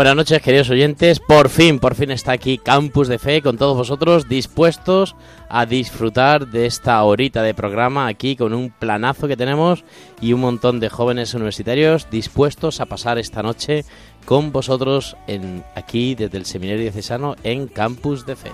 Buenas noches, queridos oyentes. Por fin, por fin está aquí Campus de Fe con todos vosotros dispuestos a disfrutar de esta horita de programa aquí con un planazo que tenemos y un montón de jóvenes universitarios dispuestos a pasar esta noche con vosotros en aquí desde el Seminario Diocesano en Campus de Fe.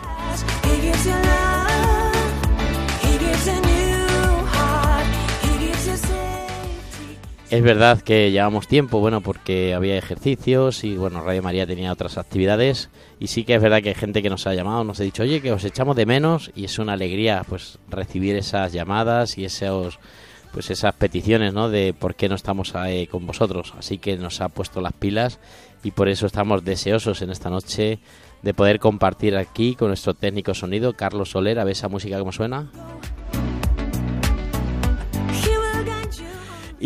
Es verdad que llevamos tiempo, bueno, porque había ejercicios y bueno, Radio María tenía otras actividades y sí que es verdad que hay gente que nos ha llamado, nos ha dicho, oye, que os echamos de menos y es una alegría pues recibir esas llamadas y esos pues esas peticiones, ¿no? De por qué no estamos ahí con vosotros. Así que nos ha puesto las pilas y por eso estamos deseosos en esta noche de poder compartir aquí con nuestro técnico sonido, Carlos Soler, a ver esa música como suena.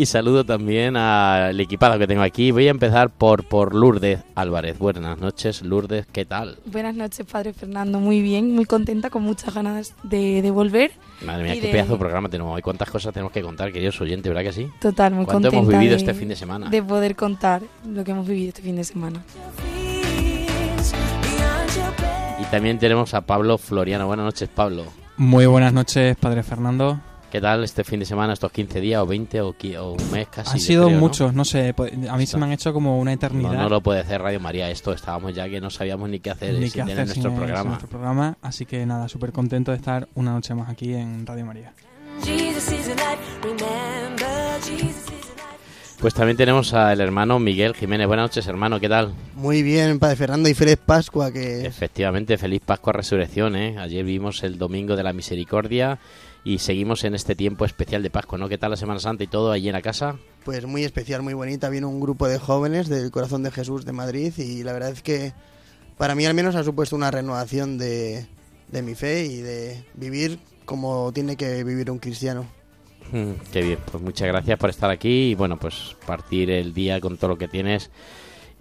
Y saludo también al equipado que tengo aquí. Voy a empezar por, por Lourdes Álvarez. Buenas noches, Lourdes, ¿qué tal? Buenas noches, Padre Fernando. Muy bien, muy contenta, con muchas ganas de, de volver. Madre mía, Y qué de- pedazo de programa tenemos hoy. ¿Cuántas cosas tenemos que contar, queridos oyentes? ¿Verdad que sí? Total, muy ¿Cuánto contenta. hemos vivido de, este fin de semana? De poder contar lo que hemos vivido este fin de semana. Y también tenemos a Pablo Floriano. Buenas noches, Pablo. Muy buenas noches, Padre Fernando. ¿Qué tal este fin de semana, estos 15 días o 20 o, o un mes casi? Han sido creo, ¿no? muchos, ¿no? sé, po- a mí se me han hecho como una No, eternidad. no lo puede hacer Radio María. Esto estábamos ya que no sabíamos ni qué hacer ni sin qué tener hacer sin nuestro programa. nuestro programa. Así que nada, súper contento de estar una noche más aquí en Radio María. Pues también tenemos al hermano Miguel Jiménez. Buenas noches, hermano. ¿Qué tal? Muy bien, Padre Fernando, y feliz Pascua, que Efectivamente, feliz Pascua Resurrección, ¿eh? Ayer vimos el Domingo de la Misericordia y seguimos en este tiempo especial de Pascua, ¿no? ¿Qué tal la Semana Santa y todo allí en la casa? pues muy especial, muy bonita. Vino un grupo de jóvenes del Corazón de Jesús de Madrid y la verdad es que para mí al menos ha supuesto una renovación de, de mi fe y de vivir como tiene que vivir un cristiano. Mm, Qué bien, pues muchas gracias por estar aquí y bueno, pues partir el día con todo lo que tienes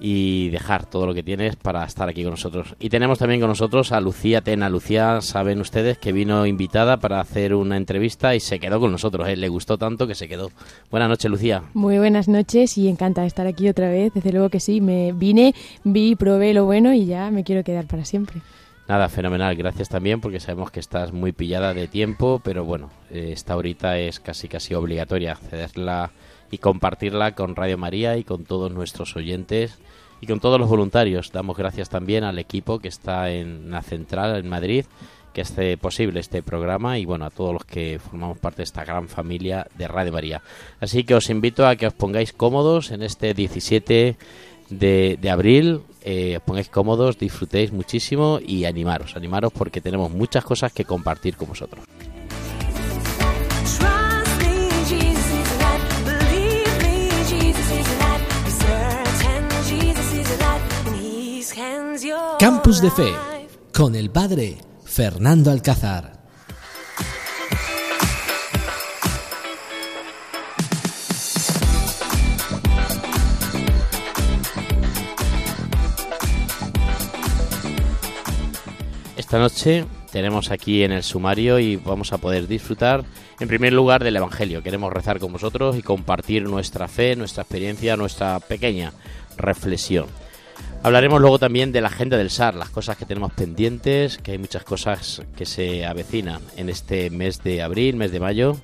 y dejar todo lo que tienes para estar aquí con nosotros. Y tenemos también con nosotros a Lucía Tena. Lucía, saben ustedes que vino invitada para hacer una entrevista y se quedó con nosotros, ¿eh? le gustó tanto que se quedó. Buenas noches, Lucía. Muy buenas noches y encanta de estar aquí otra vez. Desde luego que sí, me vine, vi, probé lo bueno y ya me quiero quedar para siempre. Nada, fenomenal. Gracias también porque sabemos que estás muy pillada de tiempo, pero bueno, eh, esta horita es casi casi obligatoria cederla y compartirla con Radio María y con todos nuestros oyentes y con todos los voluntarios. Damos gracias también al equipo que está en la central en Madrid que hace posible este programa y bueno, a todos los que formamos parte de esta gran familia de Radio María. Así que os invito a que os pongáis cómodos en este 17 de, abril, eh, os pongáis cómodos, disfrutéis muchísimo y animaros, animaros porque tenemos muchas cosas que compartir con vosotros. Campus de Fe con el Padre Fernando Alcázar. Esta noche tenemos aquí en el sumario y vamos a poder disfrutar en primer lugar del Evangelio. Queremos rezar con vosotros y compartir nuestra fe, nuestra experiencia, nuestra pequeña reflexión. Hablaremos luego también de la agenda del SAR, las cosas que tenemos pendientes, que hay muchas cosas que se avecinan en este mes de abril, mes de mayo.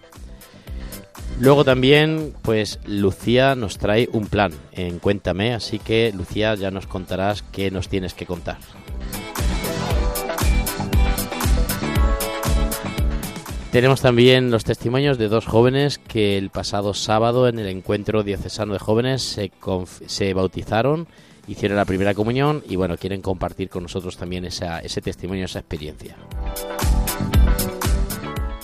Luego también, pues Lucía nos trae un plan en Cuéntame, así que Lucía ya nos contarás qué nos tienes que contar. Tenemos también los testimonios de dos jóvenes que el pasado sábado en el encuentro diocesano de jóvenes se, se bautizaron, hicieron la primera comunión y bueno, quieren compartir con nosotros también ese testimonio, esa experiencia.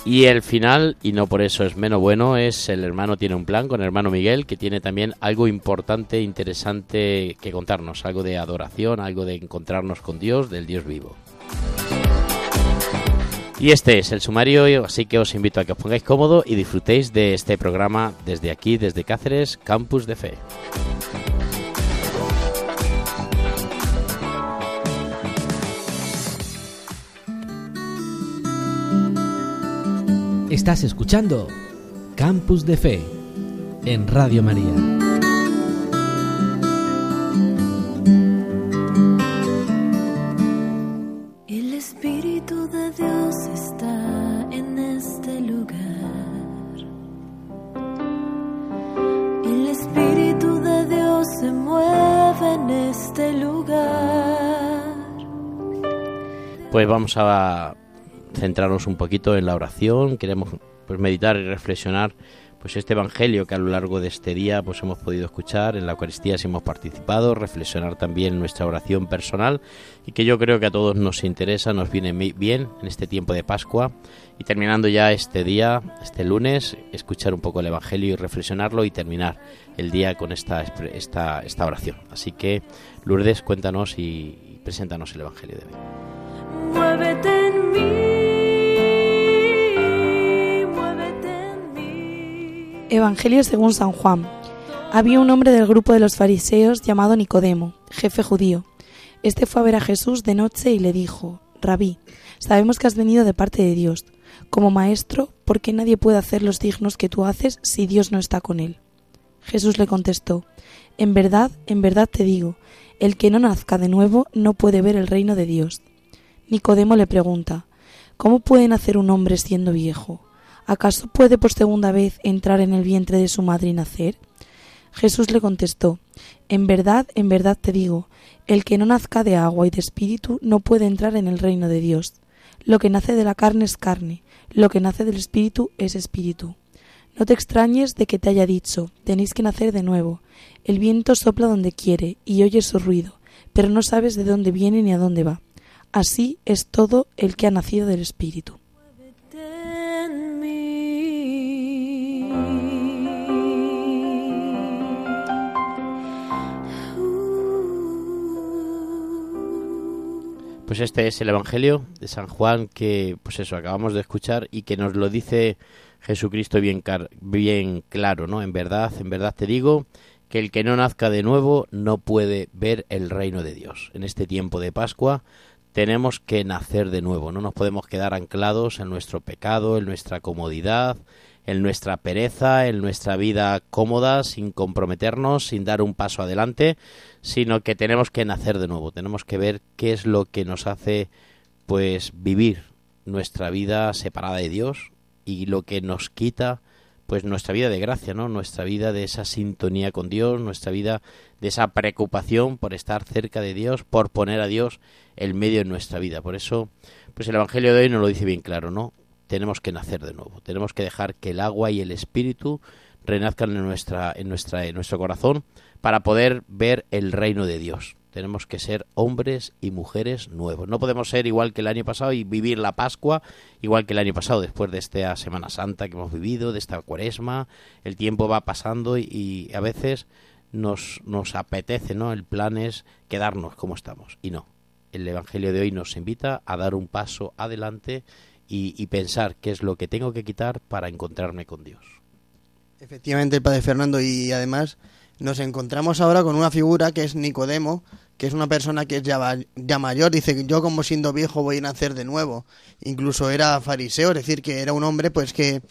Y el final, y no por eso es menos bueno, es el hermano tiene un plan con el hermano Miguel, que tiene también algo importante, interesante que contarnos, algo de adoración, algo de encontrarnos con Dios, del Dios vivo. Y este es el sumario, así que os invito a que os pongáis cómodo y disfrutéis de este programa desde aquí, desde Cáceres, Campus de Fe. Estás escuchando Campus de Fe en Radio María. El Espíritu de Dios está en este lugar. El Espíritu de Dios se mueve en este lugar. Pues vamos a centrarnos un poquito en la oración, queremos pues meditar y reflexionar pues este evangelio que a lo largo de este día pues hemos podido escuchar en la Eucaristía si hemos participado, reflexionar también nuestra oración personal y que yo creo que a todos nos interesa, nos viene bien en este tiempo de Pascua y terminando ya este día, este lunes, escuchar un poco el evangelio y reflexionarlo y terminar el día con esta esta esta oración. Así que Lourdes, cuéntanos y, y preséntanos el evangelio de hoy. Muévete en mí, Evangelio según San Juan. Había un hombre del grupo de los fariseos llamado Nicodemo, jefe judío. Este fue a ver a Jesús de noche y le dijo, Rabí, sabemos que has venido de parte de Dios. Como maestro, ¿por qué nadie puede hacer los signos que tú haces si Dios no está con él? Jesús le contestó, En verdad, en verdad te digo, el que no nazca de nuevo no puede ver el reino de Dios. Nicodemo le pregunta, ¿Cómo puede nacer un hombre siendo viejo? ¿Acaso puede por segunda vez entrar en el vientre de su madre y nacer? Jesús le contestó, En verdad, en verdad te digo, el que no nazca de agua y de espíritu no puede entrar en el reino de Dios. Lo que nace de la carne es carne, lo que nace del espíritu es espíritu. No te extrañes de que te haya dicho, tenéis que nacer de nuevo. El viento sopla donde quiere y oyes su ruido, pero no sabes de dónde viene ni a dónde va. Así es todo el que ha nacido del espíritu. Pues este es el Evangelio de San Juan que, pues eso, acabamos de escuchar y que nos lo dice Jesucristo bien, bien claro, ¿no? En verdad, en verdad te digo que el que no nazca de nuevo no puede ver el reino de Dios. En este tiempo de Pascua tenemos que nacer de nuevo, no nos podemos quedar anclados en nuestro pecado, en nuestra comodidad, en nuestra pereza, en nuestra vida cómoda, sin comprometernos, sin dar un paso adelante, sino que tenemos que nacer de nuevo, tenemos que ver qué es lo que nos hace pues vivir nuestra vida separada de Dios y lo que nos quita pues nuestra vida de gracia, ¿no? Nuestra vida de esa sintonía con Dios, nuestra vida de esa preocupación por estar cerca de Dios, por poner a Dios el medio en nuestra vida. Por eso, pues el Evangelio de hoy nos lo dice bien claro, ¿no? Tenemos que nacer de nuevo, tenemos que dejar que el agua y el espíritu renazcan en nuestra en nuestra en nuestro corazón para poder ver el reino de Dios. Tenemos que ser hombres y mujeres nuevos. No podemos ser igual que el año pasado y vivir la Pascua igual que el año pasado, después de esta Semana Santa que hemos vivido, de esta cuaresma. El tiempo va pasando y, y a veces nos, nos apetece, ¿no? El plan es quedarnos como estamos. Y no. El Evangelio de hoy nos invita a dar un paso adelante y, pensar qué es lo que tengo que quitar para encontrarme con Dios. Efectivamente, el padre Fernando, y además nos encontramos ahora con una figura que es Nicodemo, que es una persona que es ya mayor, dice que yo como siendo viejo voy a nacer de nuevo. Incluso era fariseo, es decir, que era un hombre pues que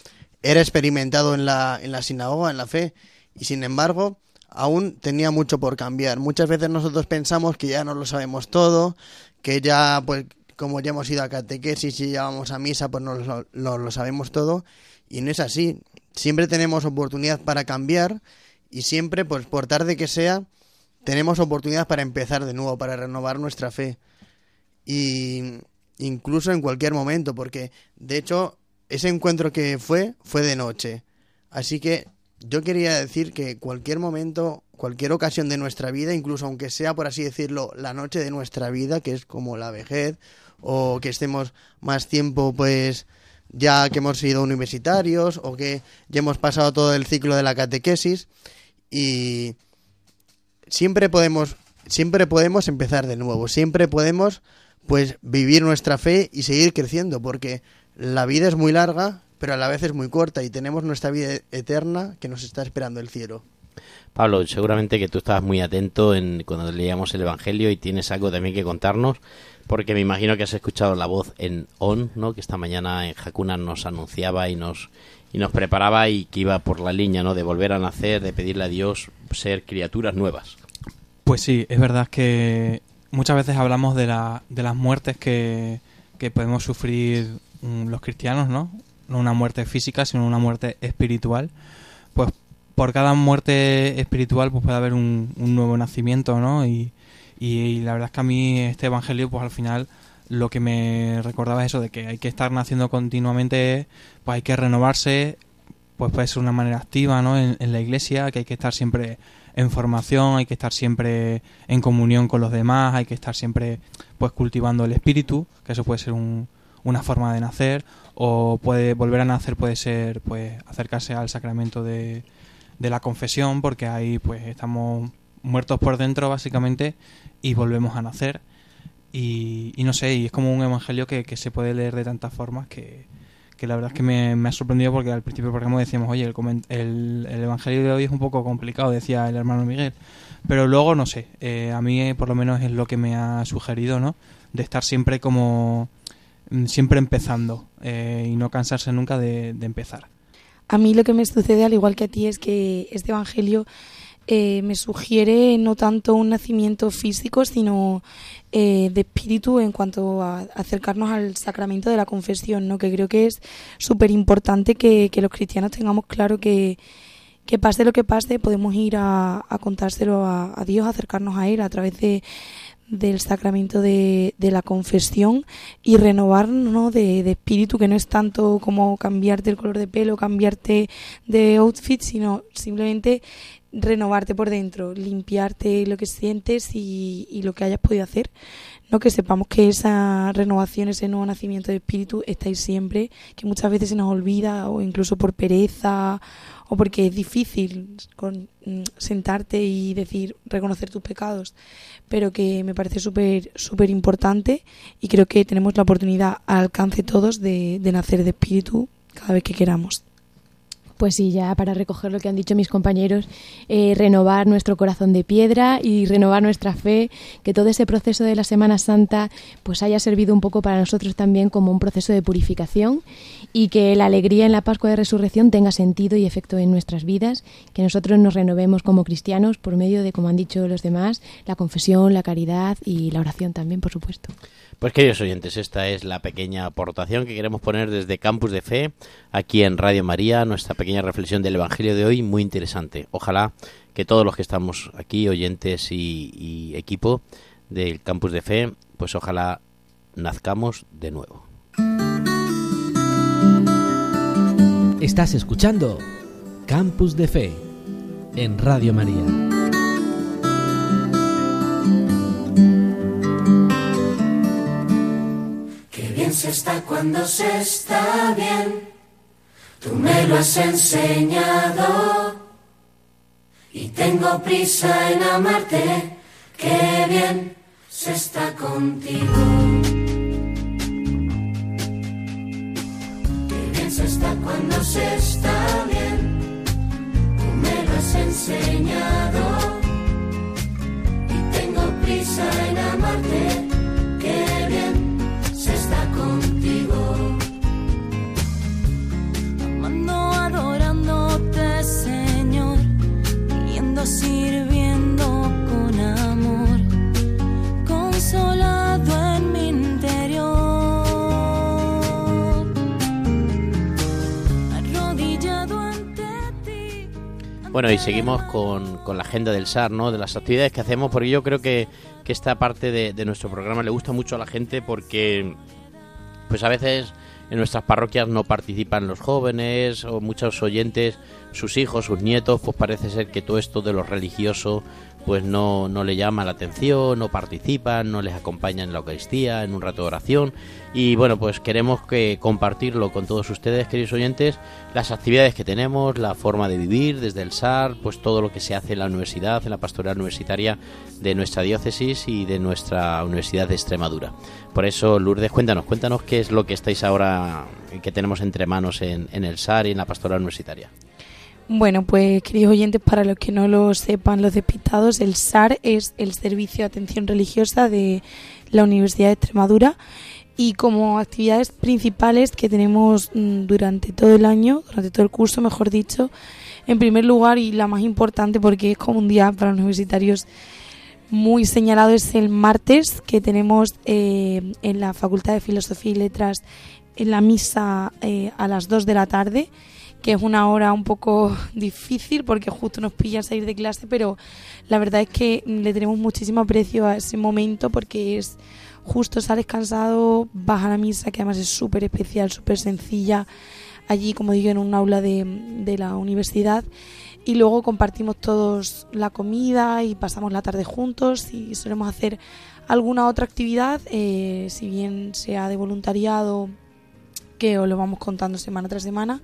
era experimentado en la, en la sinagoga, en la fe, y sin embargo aún tenía mucho por cambiar. Muchas veces nosotros pensamos que ya no lo sabemos todo, que ya pues como ya hemos ido a catequesis y ya vamos a misa, pues no lo, lo- lo sabemos todo, y no es así. Siempre tenemos oportunidad para cambiar y siempre, pues por tarde que sea, tenemos oportunidad para empezar de nuevo, para renovar nuestra fe. Y incluso en cualquier momento, porque de hecho ese encuentro que fue fue de noche. Así que yo quería decir que cualquier momento, cualquier ocasión de nuestra vida, incluso aunque sea por así decirlo la noche de nuestra vida, que es como la vejez, o que estemos más tiempo pues ya que hemos sido universitarios o que ya hemos pasado todo el ciclo de la catequesis y siempre podemos siempre podemos empezar de nuevo, siempre podemos pues vivir nuestra fe y seguir creciendo porque la vida es muy larga, pero a la vez es muy corta y tenemos nuestra vida eterna que nos está esperando el cielo. Pablo, seguramente que tú estabas muy atento en cuando leíamos el Evangelio y tienes algo también que contarnos, porque me imagino que has escuchado la voz en on, ¿no? Que esta mañana en Hakuna nos anunciaba y nos y nos preparaba y que iba por la línea, ¿no? De volver a nacer, de pedirle a Dios ser criaturas nuevas. Pues sí, es verdad que muchas veces hablamos de, la, de las muertes que, que podemos sufrir mm, los cristianos, ¿no? No una muerte física, sino una muerte espiritual. Pues por cada muerte espiritual pues puede haber un, un nuevo nacimiento, ¿no? Y, y la verdad es que a mí este evangelio pues al final lo que me recordaba es eso de que hay que estar naciendo continuamente, pues hay que renovarse, pues puede ser una manera activa, ¿no? En, en la iglesia, que hay que estar siempre en formación, hay que estar siempre en comunión con los demás, hay que estar siempre pues cultivando el espíritu, que eso puede ser un, una forma de nacer, o puede volver a nacer puede ser pues acercarse al sacramento de, de la confesión, porque ahí pues estamos muertos por dentro básicamente y volvemos a nacer. Y, no sé, y es como un evangelio que, que se puede leer de tantas formas que, que la verdad es que me, me ha sorprendido porque al principio del programa decíamos, oye, el, el, el evangelio de hoy es un poco complicado, decía el hermano Miguel. Pero luego, no sé, eh, a mí eh, por lo menos es lo que me ha sugerido, ¿no? De estar siempre como, mm, siempre empezando eh, y no cansarse nunca de empezar. A mí lo que me sucede, al igual que a ti, es que este Evangelio eh, me sugiere no tanto un nacimiento físico, sino eh, de espíritu en cuanto a acercarnos al sacramento de la confesión, ¿no? que creo que es súper importante que, los cristianos tengamos claro que, que pase lo que pase, podemos ir a, a contárselo a, a Dios, acercarnos a Él a través de del sacramento de, de la confesión y renovarnos ¿no? de, de espíritu, que no es tanto como cambiarte el color de pelo, cambiarte de outfit, sino simplemente renovarte por dentro, limpiarte lo que sientes y, lo que hayas podido hacer. ¿no? Que sepamos que esa renovación, ese nuevo nacimiento de espíritu está ahí siempre, que muchas veces se nos olvida o incluso por pereza o porque es difícil con, mm, sentarte y decir, reconocer tus pecados, pero que me parece súper súper importante y creo que tenemos la oportunidad al alcance todos de nacer de espíritu cada vez que queramos. Pues sí, ya para recoger lo que han dicho mis compañeros, eh, renovar nuestro corazón de piedra y renovar nuestra fe, que todo ese proceso de la Semana Santa pues haya servido un poco para nosotros también como un proceso de purificación y que la alegría en la Pascua de Resurrección tenga sentido y efecto en nuestras vidas, que nosotros nos renovemos como cristianos por medio de, como han dicho los demás, la confesión, la caridad y la oración también, por supuesto. Pues queridos oyentes, esta es la pequeña aportación que queremos poner desde Campus de Fe, aquí en Radio María, nuestra pequeña reflexión del Evangelio de hoy, muy interesante. Ojalá que todos los que estamos aquí, oyentes y, y equipo del Campus de Fe, pues ojalá nazcamos de nuevo. Estás escuchando Campus de Fe en Radio María. Se está cuando se está bien. Tú me lo has enseñado. Y tengo prisa en amarte. Qué bien se está contigo. Qué bien se está cuando se está bien. Tú me lo has enseñado. Y tengo prisa en amarte. Bueno, y seguimos con, con la agenda del SAR, ¿no? De las actividades que hacemos, porque yo creo que, que esta parte de, de nuestro programa le gusta mucho a la gente porque, pues a veces en nuestras parroquias no participan los jóvenes o muchos oyentes, sus hijos, sus nietos, pues parece ser que todo esto de lo religioso pues no, no le llama la atención, no participan, no les acompañan en la Eucaristía, en un rato de oración. Y bueno, pues queremos que compartirlo con todos ustedes, queridos oyentes, las actividades que tenemos, la forma de vivir desde el SAR, pues todo lo que se hace en la universidad, en la pastoral universitaria de nuestra diócesis y de nuestra Universidad de Extremadura. Por eso, Lourdes, cuéntanos, cuéntanos qué es lo que estáis ahora, que tenemos entre manos en, en el SAR y en la pastoral universitaria. Bueno, pues queridos oyentes, para los que no lo sepan, los despistados, el SAR es el Servicio de Atención Religiosa de la Universidad de Extremadura y como actividades principales que tenemos mm, durante todo el año, durante todo el curso, mejor dicho, en primer lugar y la más importante porque es como un día para los universitarios muy señalado es el martes que tenemos eh, en la Facultad de Filosofía y Letras en la misa eh, a las 2 de la tarde que es una hora un poco difícil porque justo nos pilla salir de clase, pero la verdad es que le tenemos muchísimo aprecio a ese momento porque es justo sales cansado, vas a la misa, que además es súper especial, súper sencilla, allí, como digo, en un aula de, de la universidad. Y luego compartimos todos la comida y pasamos la tarde juntos y solemos hacer alguna otra actividad, eh, si bien sea de voluntariado, que os lo vamos contando semana tras semana.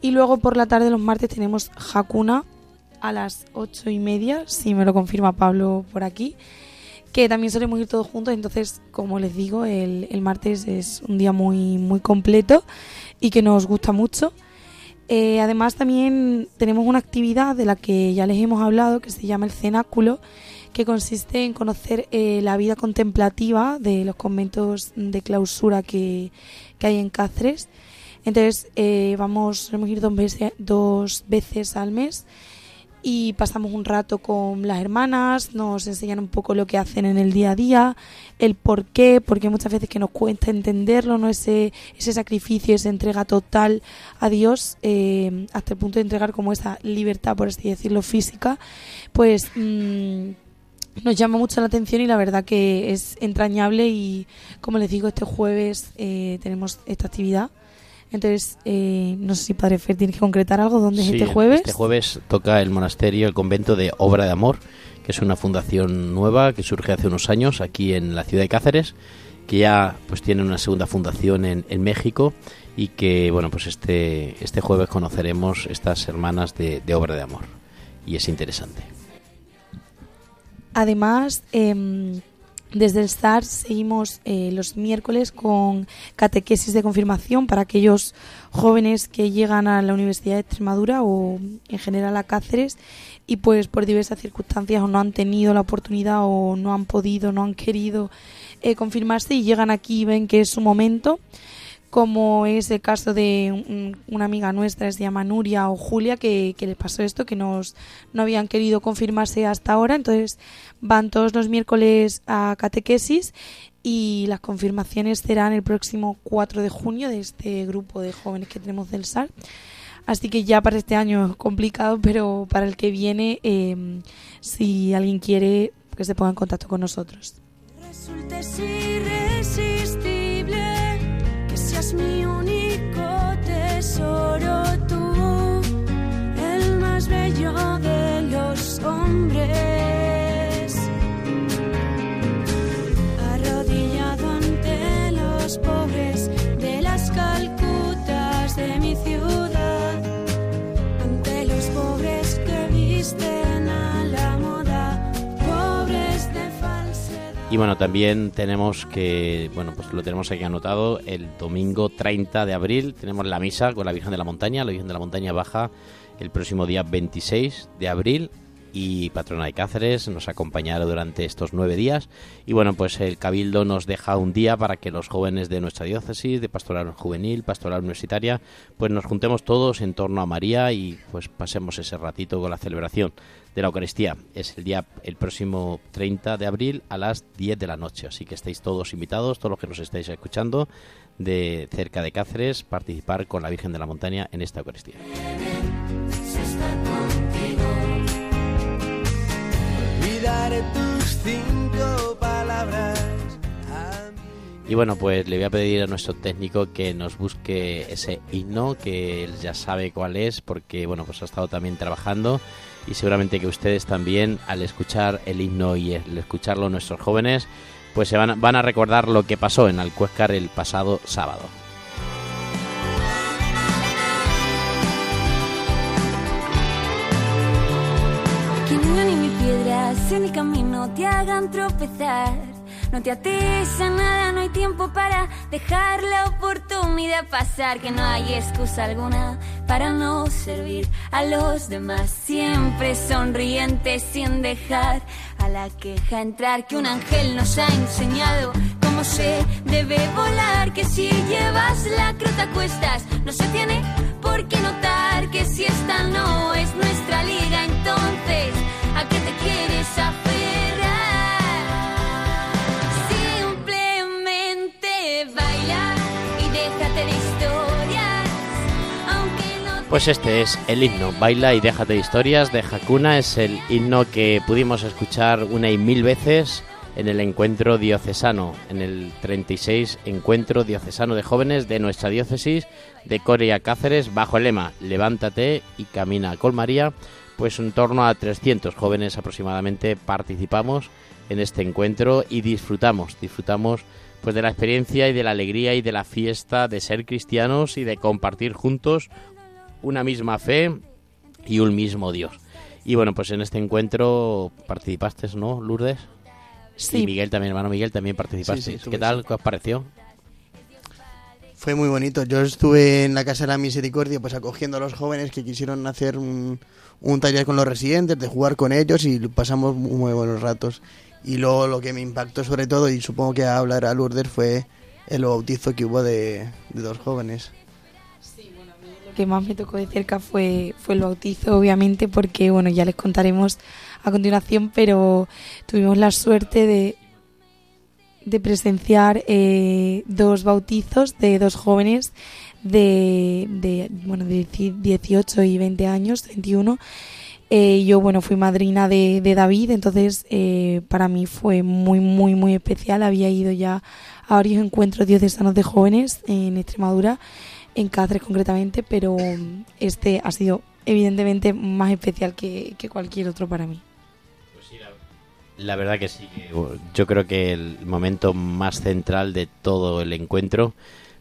Y luego por la tarde, los martes, tenemos Hakuna a las ocho y media, si me lo confirma Pablo por aquí, que también solemos ir todos juntos. Entonces, como les digo, el, el martes es un día muy, muy completo y que nos gusta mucho. Eh, además, también tenemos una actividad de la que ya les hemos hablado, que se llama el cenáculo, que consiste en conocer eh, la vida contemplativa de los conventos de clausura que, que hay en Cáceres. Entonces eh, vamos, a ir dos veces, dos veces al mes y pasamos un rato con las hermanas, nos enseñan un poco lo que hacen en el día a día, el por qué, porque muchas veces que nos cuesta entenderlo, no ese, ese sacrificio, esa entrega total a Dios, eh, hasta el punto de entregar como esa libertad, por así decirlo, física, pues mmm, nos llama mucho la atención y la verdad que es entrañable y como les digo, este jueves eh, tenemos esta actividad entonces, eh, no sé si Padre Fer tiene que concretar algo. ¿Dónde es este jueves? Este jueves toca el monasterio, el convento de Obra de Amor, que es una fundación nueva que surge hace unos años aquí en la ciudad de Cáceres, que ya pues tiene una segunda fundación en, en México y que, bueno, pues este, este jueves conoceremos estas hermanas de, de Obra de Amor. Y es interesante. Además, eh, desde el SAR seguimos eh, los miércoles con catequesis de confirmación para aquellos jóvenes que llegan a la Universidad de Extremadura o en general a Cáceres y pues por diversas circunstancias o no han tenido la oportunidad o no han podido, no han querido eh, confirmarse y llegan aquí y ven que es su momento como es el caso de un, una amiga nuestra, se llama Nuria o Julia, que, que les pasó esto, que nos, no habían querido confirmarse hasta ahora, entonces van todos los miércoles a catequesis y las confirmaciones serán el próximo 4 de junio de este grupo de jóvenes que tenemos del SAR. Así que ya para este año es complicado, pero para el que viene, eh, si alguien quiere, que se ponga en contacto con nosotros. Mi único tesoro, tú, el más bello de los hombres. Y bueno, también tenemos que, bueno, pues lo tenemos aquí anotado, el domingo 30 de abril tenemos la misa con la Virgen de la Montaña, la Virgen de la Montaña baja el próximo día 26 de abril y patrona de Cáceres nos acompañará durante estos nueve días. Y bueno pues el Cabildo nos deja un día para que los jóvenes de nuestra diócesis de pastoral juvenil pastoral universitaria pues nos juntemos todos en torno a María y pues pasemos ese ratito con la celebración de la Eucaristía es el día el próximo 30 de abril a las 10 de la noche así que estáis todos invitados todos los que nos estáis escuchando de cerca de Cáceres participar con la Virgen de la Montaña en esta Eucaristía. Tus cinco palabras. Y bueno, pues le voy a pedir a nuestro técnico que nos busque ese himno, que él ya sabe cuál es, porque bueno, pues ha estado también trabajando y seguramente que ustedes también al escuchar el himno y al escucharlo nuestros jóvenes, pues se van a, van a recordar lo que pasó en Alcuéscar el pasado sábado. Que ni mi piedras en el camino te hagan tropezar. No te ates a nada, no hay tiempo para dejar la oportunidad pasar. Que no hay excusa alguna para no servir a los demás. Siempre sonriente sin dejar a la queja entrar. Que un ángel nos ha enseñado cómo se debe volar. Que si llevas la crota a cuestas, no se tiene por qué notar que si esta no es nuestra liga, entonces ¿a qué te quieres aferrar? Pues este es el himno, Baila y déjate de historias de Hakuna, es el himno que pudimos escuchar una y mil veces en el encuentro diocesano, en el 36 encuentro diocesano de jóvenes de nuestra diócesis de Corea Cáceres, bajo el lema Levántate y camina con María, pues en torno a 300 jóvenes aproximadamente participamos en este encuentro y disfrutamos, disfrutamos pues de la experiencia y de la alegría y de la fiesta de ser cristianos y de compartir juntos una misma fe y un mismo Dios. Y bueno, pues en este encuentro participaste, ¿no, Lourdes? Sí. Y Miguel también, hermano Miguel, también participaste. Sí, sí, estuve, ¿Qué tal? ¿Qué os pareció? Fue muy bonito. Yo estuve en la Casa de la Misericordia pues acogiendo a los jóvenes que quisieron hacer un, un taller con los residentes, de jugar con ellos y pasamos muy buenos ratos. Y luego lo que me impactó sobre todo, y supongo que hablará Lourdes, fue el bautizo que hubo de, de dos jóvenes. Que más me tocó de cerca fue, fue el bautizo, obviamente, porque bueno, ya les contaremos a continuación, pero tuvimos la suerte de, de presenciar eh, dos bautizos de dos jóvenes de, de, bueno, de 18 y 20 años, 21. Eh, yo, bueno, fui madrina de, de David, entonces eh, para mí fue muy, muy, muy especial. Había ido ya a varios encuentros diocesanos de jóvenes en Extremadura, en Cáceres concretamente, pero este ha sido evidentemente más especial que, cualquier otro para mí. La verdad que sí. Yo creo que el momento más central de todo el encuentro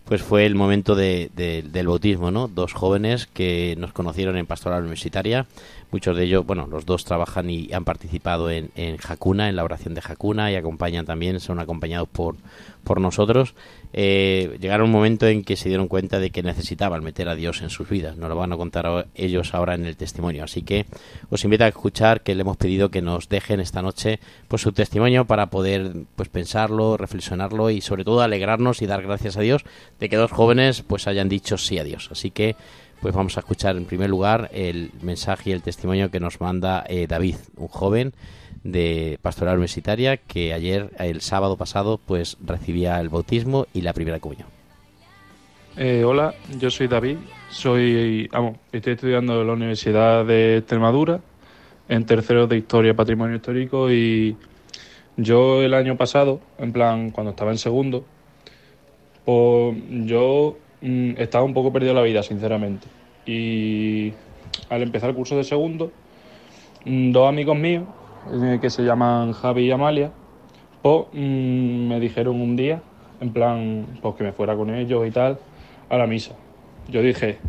pues fue el momento de, de- del bautismo, ¿no? Dos jóvenes que nos conocieron en Pastoral Universitaria. Muchos de ellos, bueno, los dos trabajan y han participado en, en Hakuna, en la oración de Hakuna y acompañan también, son acompañados por, por nosotros. Eh, llegaron un momento en que se dieron cuenta de que necesitaban meter a Dios en sus vidas. Nos lo van a contar ellos ahora en el testimonio. Así que os invito a escuchar que le hemos pedido que nos dejen esta noche pues su testimonio para poder pues pensarlo, reflexionarlo y sobre todo alegrarnos y dar gracias a Dios de que dos jóvenes pues hayan dicho sí a Dios. Así que pues vamos a escuchar en primer lugar el mensaje y el testimonio que nos manda eh, David, un joven de Pastoral Universitaria que ayer, el sábado pasado, pues recibía el bautismo y la primera comunión. Eh, hola, yo soy David, soy, vamos, estoy estudiando en la Universidad de Extremadura, en tercero de Historia Patrimonio Histórico y yo el año pasado, en plan, cuando estaba en segundo, pues yo mm, estaba un poco perdido la vida, sinceramente. Y al empezar el curso de segundo, mm, dos amigos míos, eh, que se llaman Javi y Amalia, pues me dijeron un día, en plan, pues que me fuera con ellos y tal, a la misa. Yo dije,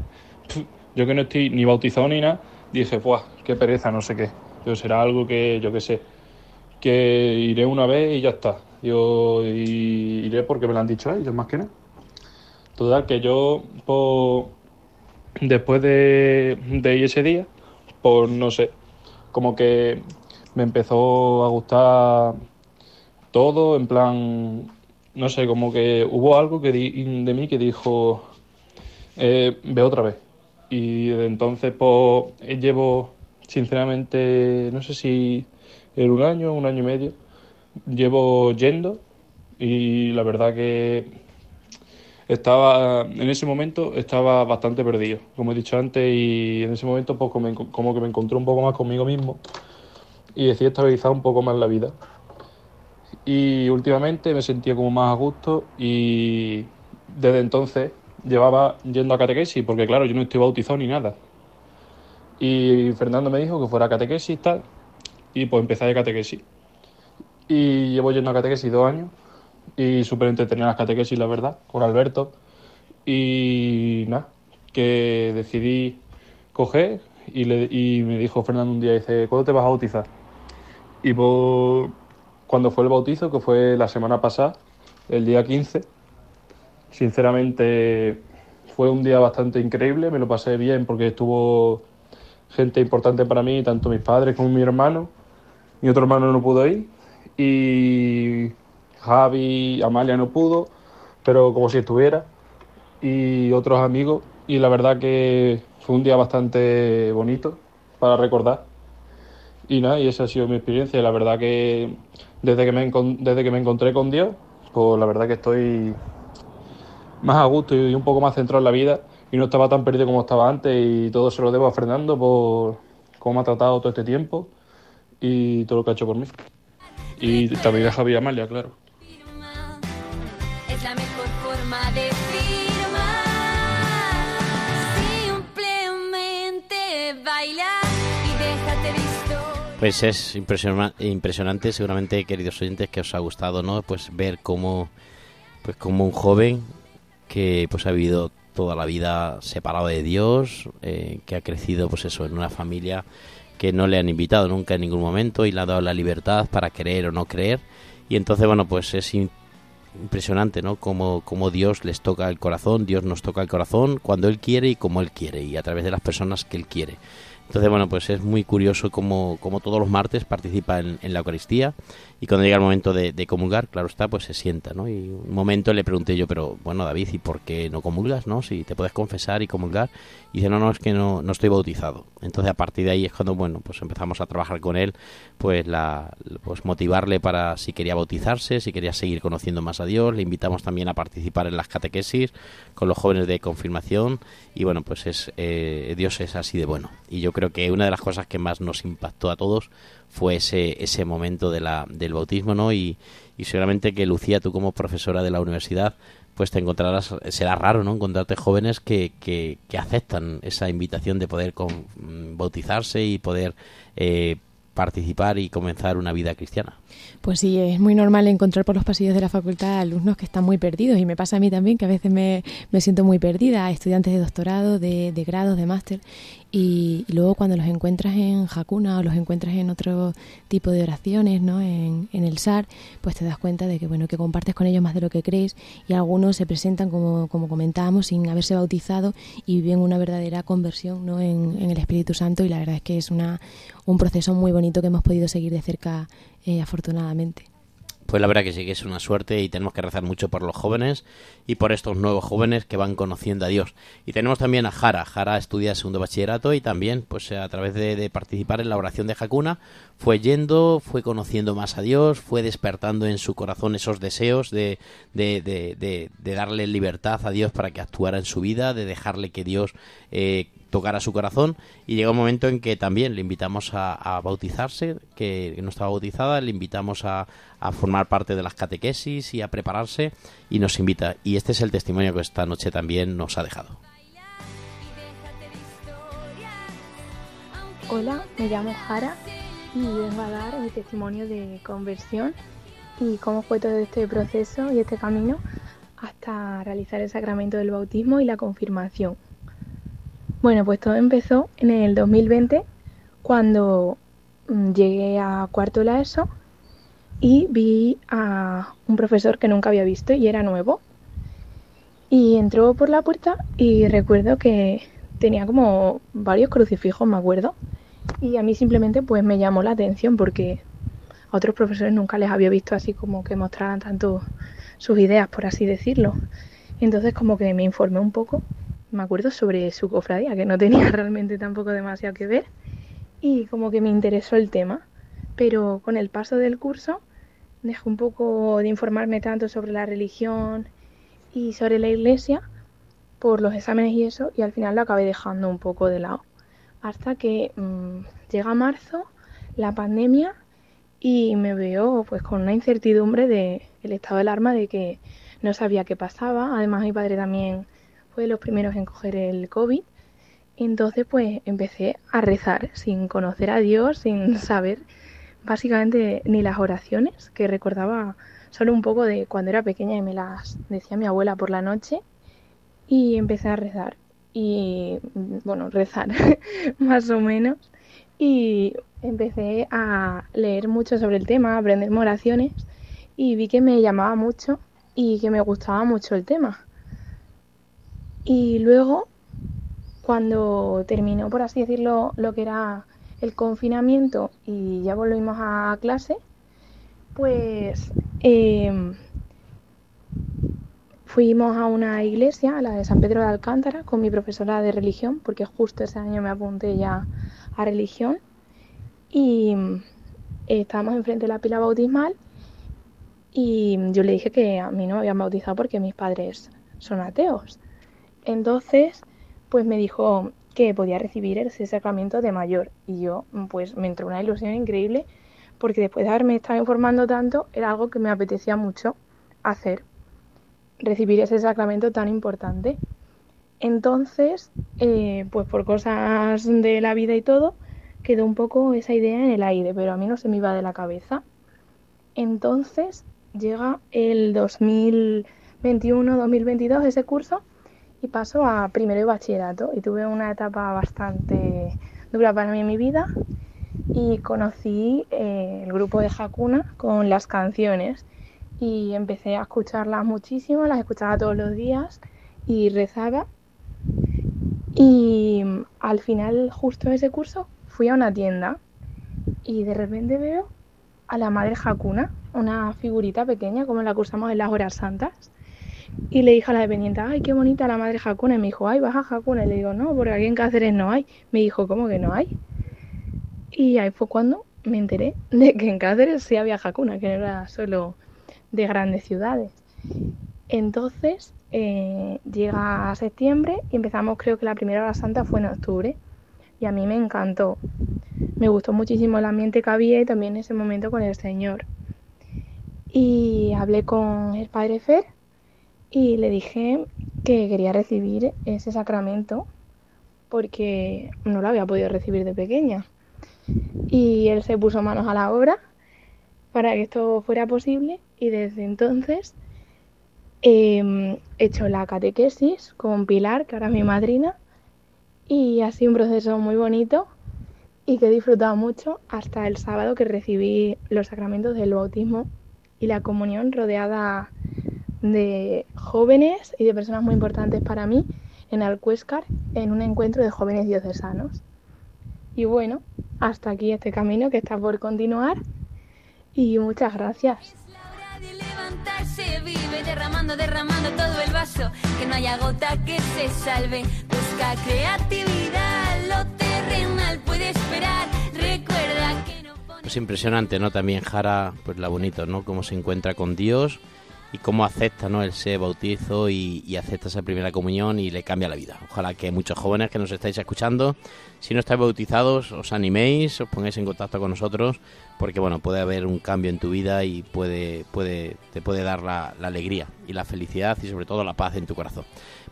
"Pf, yo que no estoy ni bautizado ni nada, dije, pues, qué pereza, no sé qué. Yo será algo que, yo qué sé, que iré una vez y ya está. Yo iré porque me lo han dicho ellos, más que nada. Total, que yo, pues, después de, de ese día, pues no sé, como que me empezó a gustar todo, en plan, no sé, como que hubo algo que di- de mí que dijo, eh, ve otra vez. Y desde entonces, pues, llevo, sinceramente, no sé si en un año, un año y medio, llevo yendo y la verdad que estaba, en ese momento, estaba bastante perdido, como he dicho antes, y en ese momento, pues, como que me encontré un poco más conmigo mismo y decía estabilizar un poco más la vida. Y últimamente me sentía como más a gusto y desde entonces llevaba yendo a catequesis, porque claro, yo no estoy bautizado ni nada. Y Fernando me dijo que fuera a catequesis y tal, y pues empecé a catequesis. Y llevo yendo a catequesis dos años, y súper entretenidas las catequesis, la verdad, con Alberto. Y nada, que decidí coger y, le, y me dijo Fernando un día, dice, ¿cuándo te vas a bautizar? Y cuando fue el bautizo, que fue la semana pasada, el día 15, sinceramente fue un día bastante increíble, me lo pasé bien porque estuvo gente importante para mí, tanto mis padres como mi hermano. Mi otro hermano no pudo ir y Javi, Amalia no pudo, pero como si estuviera. Y otros amigos. Y la verdad que fue un día bastante bonito para recordar. Y nada, y esa ha sido mi experiencia. La verdad que desde que me, desde que me encontré con Dios, pues la verdad que estoy más a gusto y un poco más centrado en la vida y no estaba tan perdido como estaba antes y todo se lo debo a Fernando por cómo me ha tratado todo este tiempo y todo lo que ha hecho por mí. Y también a Javi Amalia, claro. Pues es impresionante, seguramente, queridos oyentes, que os ha gustado, ¿no? Pues ver cómo, pues como un joven que pues ha vivido toda la vida separado de Dios, eh, que ha crecido, pues eso, en una familia que no le han invitado nunca en ningún momento y le ha dado la libertad para creer o no creer. Y entonces, bueno, pues es impresionante, ¿no? Como, como Dios les toca el corazón, Dios nos toca el corazón cuando Él quiere y como Él quiere y a través de las personas que Él quiere. Entonces, bueno, pues es muy curioso como, como todos los martes participa en, la Eucaristía y cuando llega el momento de, comulgar, claro está, pues se sienta, ¿no? Y un momento le pregunté yo, pero bueno, David, ¿y por qué no comulgas, no? Si te puedes confesar y comulgar. Y dice, no, no, es que no, no estoy bautizado. Entonces, a partir de ahí es cuando, bueno, pues empezamos a trabajar con él, pues, la, pues motivarle para si quería bautizarse, si quería seguir conociendo más a Dios. Le invitamos también a participar en las catequesis con los jóvenes de confirmación. Y bueno, pues es eh, Dios es así de bueno. Y yo creo que una de las cosas que más nos impactó a todos fue ese, ese momento de la, del bautismo, ¿no? Y, seguramente que Lucía, tú como profesora de la universidad, pues te encontrarás, será raro, ¿no? Encontrarte jóvenes que, que, que aceptan esa invitación de poder con, mm, bautizarse y poder eh, participar y comenzar una vida cristiana. Pues sí, es muy normal encontrar por los pasillos de la facultad alumnos que están muy perdidos y me pasa a mí también que a veces me, me siento muy perdida, estudiantes de doctorado, de, de grados, de máster y, luego cuando los encuentras en Hakuna o los encuentras en otro tipo de oraciones, ¿no? En, en, el SAR, pues te das cuenta de que bueno que compartes con ellos más de lo que crees y algunos se presentan como, como comentábamos sin haberse bautizado y viven una verdadera conversión ¿no? en, en el Espíritu Santo y la verdad es que es una, un proceso muy bonito que hemos podido seguir de cerca eh, afortunadamente. Pues la verdad que sí que es una suerte y tenemos que rezar mucho por los jóvenes y por estos nuevos jóvenes que van conociendo a Dios. Y tenemos también a Jara. Jara estudia segundo bachillerato y también, pues a través de, participar en la oración de Hakuna, fue yendo, fue conociendo más a Dios, fue despertando en su corazón esos deseos de, de, de, de darle libertad a Dios para que actuara en su vida, de dejarle que Dios eh, tocar a su corazón y llega un momento en que también le invitamos a, bautizarse, que no estaba bautizada, le invitamos a, a, formar parte de las catequesis y a prepararse y nos invita. Y este es el testimonio que esta noche también nos ha dejado. Hola, me llamo Jara y vengo a dar mi testimonio de conversión y cómo fue todo este proceso y este camino hasta realizar el sacramento del bautismo y la confirmación. Bueno, pues todo empezó en el 2020 cuando mm, llegué a cuarto de la ESO y vi a un profesor que nunca había visto y era nuevo. Y entró por la puerta y recuerdo que tenía como varios crucifijos, me acuerdo. Y a mí simplemente pues me llamó la atención porque a otros profesores nunca les había visto así como que mostraran tanto sus ideas, por así decirlo. Entonces como que me informé un poco me acuerdo sobre su cofradía, que no tenía realmente tampoco demasiado que ver, y como que me interesó el tema. Pero con el paso del curso dejé un poco de informarme tanto sobre la religión y sobre la iglesia por los exámenes y eso, y al final lo acabé dejando un poco de lado. Hasta que mm, llega marzo, la pandemia, y me veo pues con una incertidumbre de el estado del arma de que no sabía qué pasaba. Además mi padre también fue de los primeros en coger el COVID. Entonces pues empecé a rezar sin conocer a Dios, sin saber básicamente ni las oraciones, que recordaba solo un poco de cuando era pequeña y me las decía mi abuela por la noche y empecé a rezar y bueno, rezar más o menos y empecé a leer mucho sobre el tema, a aprender oraciones y vi que me llamaba mucho y que me gustaba mucho el tema. Y luego, cuando terminó, por así decirlo, lo que era el confinamiento y ya volvimos a clase, pues em, fuimos a una iglesia, a la de San Pedro de Alcántara, con mi profesora de religión, porque justo ese año me apunté ya a religión y eh, estábamos enfrente de la pila bautismal y yo le dije que a mí no me habían bautizado porque mis padres son ateos. Entonces, pues me dijo que podía recibir ese sacramento de mayor y yo pues me entró una ilusión increíble porque después de haberme estado informando tanto era algo que me apetecía mucho hacer, recibir ese sacramento tan importante. Entonces, eh, pues por cosas de la vida y todo, quedó un poco esa idea en el aire, pero a mí no se me iba de la cabeza. Entonces llega el 2021-2022 ese curso y paso a primero de bachillerato y tuve una etapa bastante dura para mí en mi vida y conocí eh, el grupo de Hakuna con las canciones y empecé a escucharlas muchísimo, las escuchaba todos los días y rezaba y al final, justo de ese curso, fui a una tienda y de repente veo a la madre Hakuna, una figurita pequeña como la que usamos en las horas santas. Y le dije a la dependiente, ay, qué bonita la madre Hakuna. Y me dijo, ay, vas a Hakuna. Y le digo, no, porque aquí en Cáceres no hay. Me dijo, ¿cómo que no hay? Y ahí fue cuando me enteré de que en Cáceres sí había Hakuna, que no era solo de grandes ciudades. Entonces eh, llega a septiembre y empezamos, creo que la primera hora santa fue en octubre y a mí me encantó. Me gustó muchísimo el ambiente que había y también ese momento con el Señor. Y hablé con el Padre Fer y le dije que quería recibir ese sacramento porque no lo había podido recibir de pequeña. Y él se puso manos a la obra para que esto fuera posible y desde entonces He hecho la catequesis con Pilar, que ahora es mi madrina, y ha sido un proceso muy bonito y que he disfrutado mucho hasta el sábado que recibí los sacramentos del bautismo y la comunión rodeada de jóvenes y de personas muy importantes para mí en Alcuéscar en un encuentro de jóvenes diocesanos. Y bueno, hasta aquí este camino que está por continuar y muchas gracias se vive derramando, derramando todo el vaso. Que no haya gota que se salve. Busca creatividad, lo terrenal puede esperar. Recuerda que no pone... Pues impresionante, ¿no? También Jara, pues la bonito, ¿no? Cómo se encuentra con Dios y cómo acepta ¿no? el ser bautizo y, acepta esa primera comunión y le cambia la vida. Ojalá que muchos jóvenes que nos estáis escuchando, si no estáis bautizados, os animéis, os pongáis en contacto con nosotros, porque bueno, puede haber un cambio en tu vida y puede, puede, te puede dar la alegría y la felicidad y sobre todo la paz en tu corazón.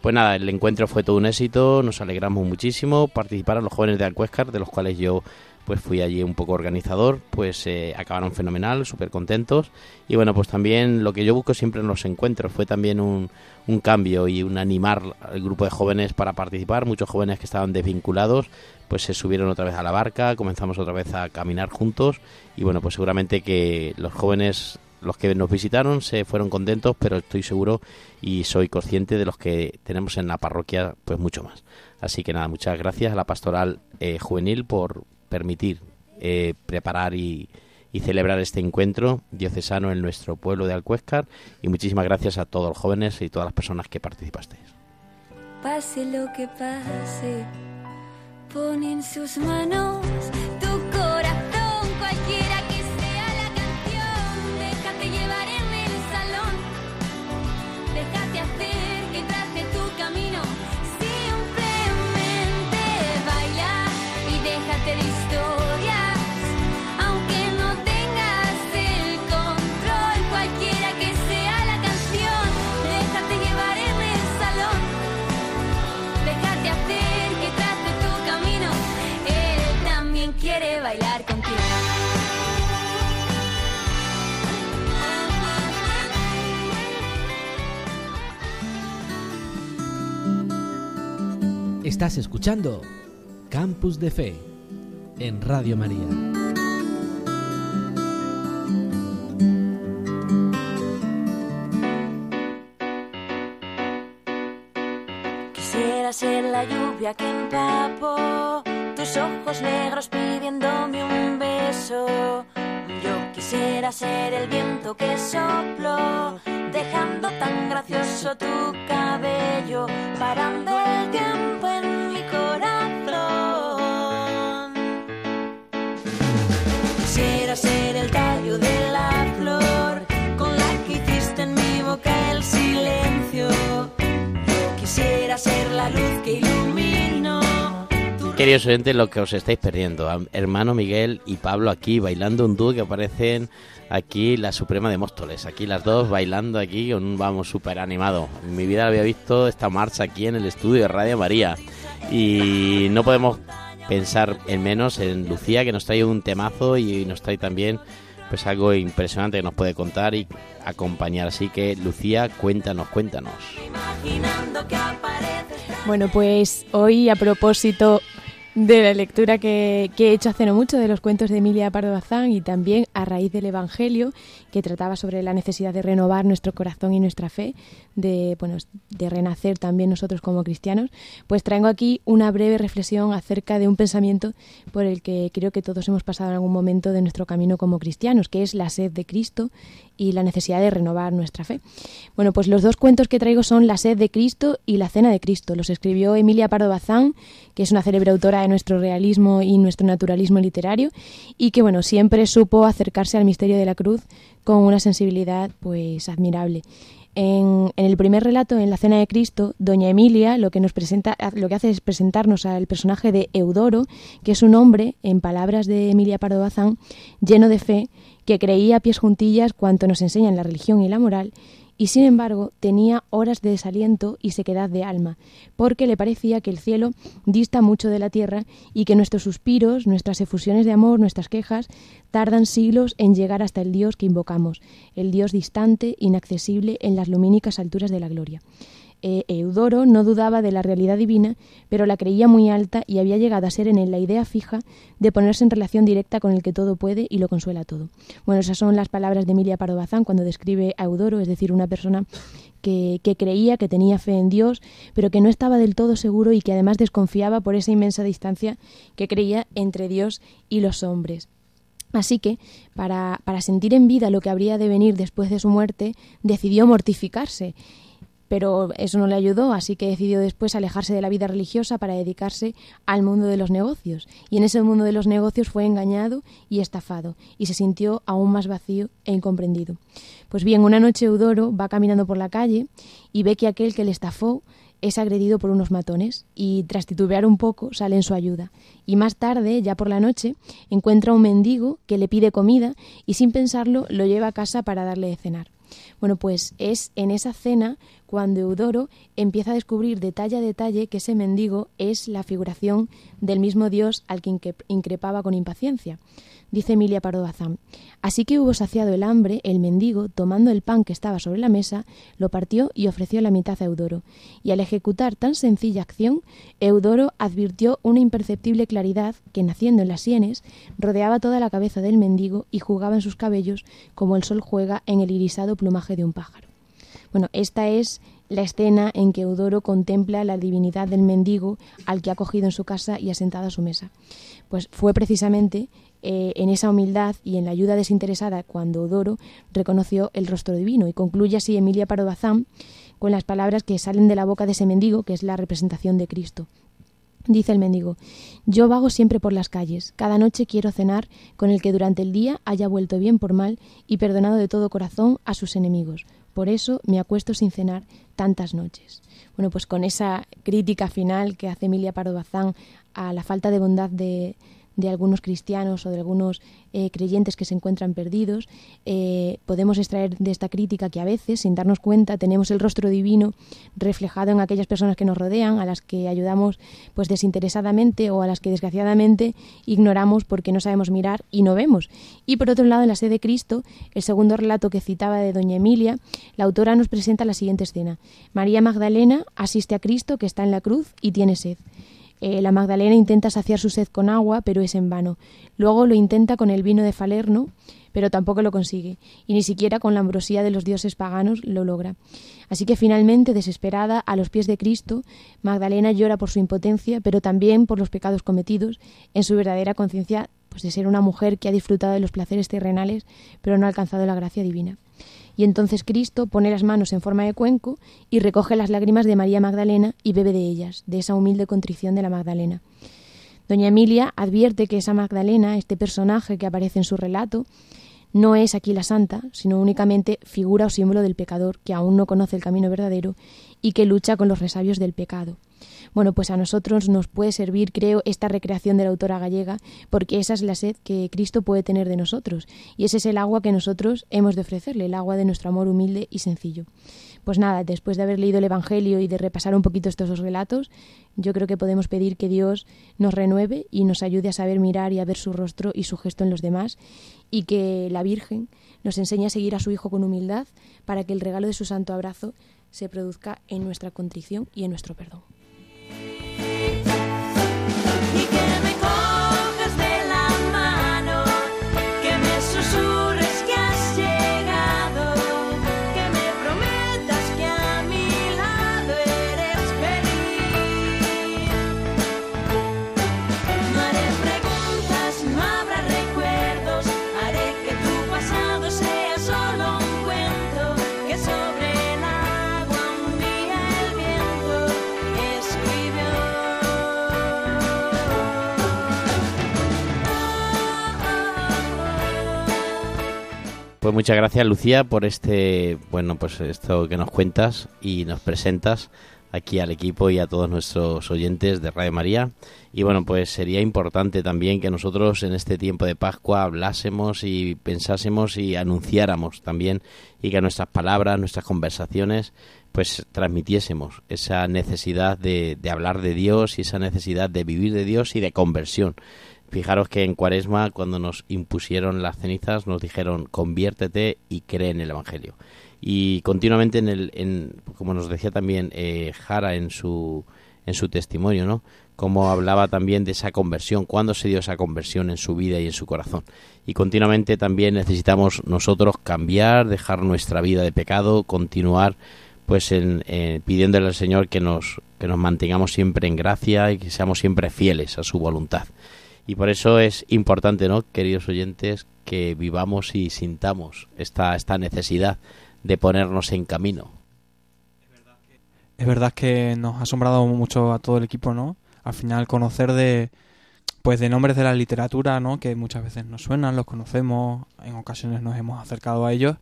Pues nada, el encuentro fue todo un éxito, nos alegramos muchísimo, participaron los jóvenes de Alcuéscar, de los cuales yo pues fui allí un poco organizador, pues eh, acabaron fenomenal, súper contentos. Y bueno, pues también lo que yo busco siempre en los encuentros fue también un, un cambio y un animar al grupo de jóvenes para participar. Muchos jóvenes que estaban desvinculados, pues se subieron otra vez a la barca, comenzamos otra vez a caminar juntos. Y bueno, pues seguramente que los jóvenes los que nos visitaron se fueron contentos, pero estoy seguro y soy consciente de los que tenemos en la parroquia, pues mucho más. Así que nada, muchas gracias a la pastoral eh, juvenil por, permitir eh, preparar y, celebrar este encuentro diocesano en nuestro pueblo de Alcuéscar y muchísimas gracias a todos los jóvenes y todas las personas que participasteis. Pase lo que pase, pone en sus manos tu corazón Estás escuchando Campus de Fe en Radio María. Quisiera ser la lluvia que empapó tus ojos negros pidiéndome un beso. Yo quisiera ser el viento que sopló, dejando tan gracioso tu cabello, parando el tiempo en Ser el tallo de la flor, con la que hiciste en mi boca el silencio. Quisiera ser la luz que iluminó. Queridos oyentes, lo que os estáis perdiendo, hermano Miguel y Pablo aquí bailando un dúo que aparecen aquí la Suprema de Móstoles, aquí las dos bailando aquí con un vamos súper animado. En mi vida había visto esta marcha aquí en el estudio de Radio María y no podemos pensar en menos en Lucía que nos trae un temazo y nos trae también pues algo impresionante que nos puede contar y acompañar. Así que Lucía, cuéntanos, cuéntanos. Bueno, pues hoy a propósito de la lectura que, que he hecho hace no mucho de los cuentos de Emilia Pardo Bazán y también a raíz del Evangelio que trataba sobre la necesidad de renovar nuestro corazón y nuestra fe, de, bueno, de renacer también nosotros como cristianos, pues traigo aquí una breve reflexión acerca de un pensamiento por el que creo que todos hemos pasado en algún momento de nuestro camino como cristianos, que es la sed de Cristo y la necesidad de renovar nuestra fe. Bueno, pues los dos cuentos que traigo son La sed de Cristo y La cena de Cristo. Los escribió Emilia Pardo Bazán, que es una célebre autora de nuestro realismo y nuestro naturalismo literario y que, bueno, siempre supo acercarse al misterio de la cruz con una sensibilidad, pues, admirable. En, en el primer relato, en la Cena de Cristo, Doña Emilia lo que nos presenta, lo que hace es presentarnos al personaje de Eudoro, que es un hombre, en palabras de Emilia Pardo Bazán, lleno de fe, que creía a pies juntillas cuanto nos enseñan la religión y la moral, y sin embargo tenía horas de desaliento y sequedad de alma, porque le parecía que el cielo dista mucho de la tierra y que nuestros suspiros, nuestras efusiones de amor, nuestras quejas, tardan siglos en llegar hasta el Dios que invocamos, el Dios distante, inaccesible en las lumínicas alturas de la gloria. Eh, Eudoro no dudaba de la realidad divina, pero la creía muy alta y había llegado a ser en él la idea fija de ponerse en relación directa con el que todo puede y lo consuela todo. Bueno, esas son las palabras de Emilia Pardo Bazán cuando describe a Eudoro, es decir, una persona que, creía, que tenía fe en Dios, pero que no estaba del todo seguro y que además desconfiaba por esa inmensa distancia que creía entre Dios y los hombres. Así que, para, para sentir en vida lo que habría de venir después de su muerte, decidió mortificarse pero eso no le ayudó, así que decidió después alejarse de la vida religiosa para dedicarse al mundo de los negocios. Y en ese mundo de los negocios fue engañado y estafado, y se sintió aún más vacío e incomprendido. Pues bien, una noche Eudoro va caminando por la calle y ve que aquel que le estafó es agredido por unos matones y tras titubear un poco sale en su ayuda. Y más tarde, ya por la noche, encuentra un mendigo que le pide comida y sin pensarlo lo lleva a casa para darle de cenar. Bueno, pues es en esa cena cuando Eudoro empieza a descubrir detalle a detalle que ese mendigo es la figuración del mismo Dios al que increpaba con impaciencia. Dice Emilia Pardo Bazán. Así que hubo saciado el hambre, el mendigo, tomando el pan que estaba sobre la mesa, lo partió y ofreció la mitad a Eudoro. Y al ejecutar tan sencilla acción, Eudoro advirtió una imperceptible claridad que, naciendo en las sienes, rodeaba toda la cabeza del mendigo y jugaba en sus cabellos como el sol juega en el irisado plumaje de un pájaro. Bueno, esta es la escena en que Eudoro contempla la divinidad del mendigo al que ha cogido en su casa y asentado a su mesa. Pues fue precisamente eh, en esa humildad y en la ayuda desinteresada cuando Eudoro reconoció el rostro divino y concluye así Emilia Pardo Bazán con las palabras que salen de la boca de ese mendigo, que es la representación de Cristo. Dice el mendigo, yo vago siempre por las calles, cada noche quiero cenar con el que durante el día haya vuelto bien por mal y perdonado de todo corazón a sus enemigos. Por eso me acuesto sin cenar tantas noches. Bueno, pues con esa crítica final que hace Emilia Pardo Bazán a la falta de bondad de, de algunos cristianos o de algunos eh, creyentes que se encuentran perdidos, eh, podemos extraer de esta crítica que a veces, sin darnos cuenta, tenemos el rostro divino reflejado en aquellas personas que nos rodean, a las que ayudamos pues desinteresadamente o a las que desgraciadamente ignoramos porque no sabemos mirar y no vemos. Y por otro lado, en la sede de Cristo, el segundo relato que citaba de doña Emilia, la autora nos presenta la siguiente escena. María Magdalena asiste a Cristo que está en la cruz y tiene sed. Eh, la Magdalena intenta saciar su sed con agua, pero es en vano. Luego lo intenta con el vino de Falerno, pero tampoco lo consigue, y ni siquiera con la ambrosía de los dioses paganos lo logra. Así que finalmente, desesperada, a los pies de Cristo, Magdalena llora por su impotencia, pero también por los pecados cometidos, en su verdadera conciencia pues de ser una mujer que ha disfrutado de los placeres terrenales, pero no ha alcanzado la gracia divina. Y entonces Cristo pone las manos en forma de cuenco y recoge las lágrimas de María Magdalena y bebe de ellas, de esa humilde contrición de la Magdalena. Doña Emilia advierte que esa Magdalena, este personaje que aparece en su relato, no es aquí la santa, sino únicamente figura o símbolo del pecador que aún no conoce el camino verdadero y que lucha con los resabios del pecado. Bueno, pues a nosotros nos puede servir, creo, esta recreación de la autora gallega, porque esa es la sed que Cristo puede tener de nosotros, y ese es el agua que nosotros hemos de ofrecerle, el agua de nuestro amor humilde y sencillo. Pues nada, después de haber leído el Evangelio y de repasar un poquito estos dos relatos, yo creo que podemos pedir que Dios nos renueve y nos ayude a saber mirar y a ver su rostro y su gesto en los demás, y que la Virgen nos enseñe a seguir a su Hijo con humildad para que el regalo de su santo abrazo se produzca en nuestra contrición y en nuestro perdón. y Pues muchas gracias Lucía por este, bueno, pues esto que nos cuentas y nos presentas aquí al equipo y a todos nuestros oyentes de Radio María. Y bueno, pues sería importante también que nosotros en este tiempo de Pascua hablásemos y pensásemos y anunciáramos también y que nuestras palabras, nuestras conversaciones, pues transmitiésemos esa necesidad de, de hablar de Dios y esa necesidad de vivir de Dios y de conversión. Fijaros que en Cuaresma, cuando nos impusieron las cenizas, nos dijeron conviértete y cree en el Evangelio. Y continuamente, en el, en, como nos decía también eh, Jara en su, en su testimonio, ¿no? Como hablaba también de esa conversión, cuándo se dio esa conversión en su vida y en su corazón. Y continuamente también necesitamos nosotros cambiar, dejar nuestra vida de pecado, continuar pues en, eh, pidiéndole al Señor que nos, que nos mantengamos siempre en gracia y que seamos siempre fieles a su voluntad. Y por eso es importante, ¿no, queridos oyentes, que vivamos y sintamos esta, esta necesidad de ponernos en camino. Es verdad que nos ha asombrado mucho a todo el equipo, ¿no? Al final conocer de pues de nombres de la literatura, ¿no? Que muchas veces nos suenan, los conocemos, en ocasiones nos hemos acercado a ellos,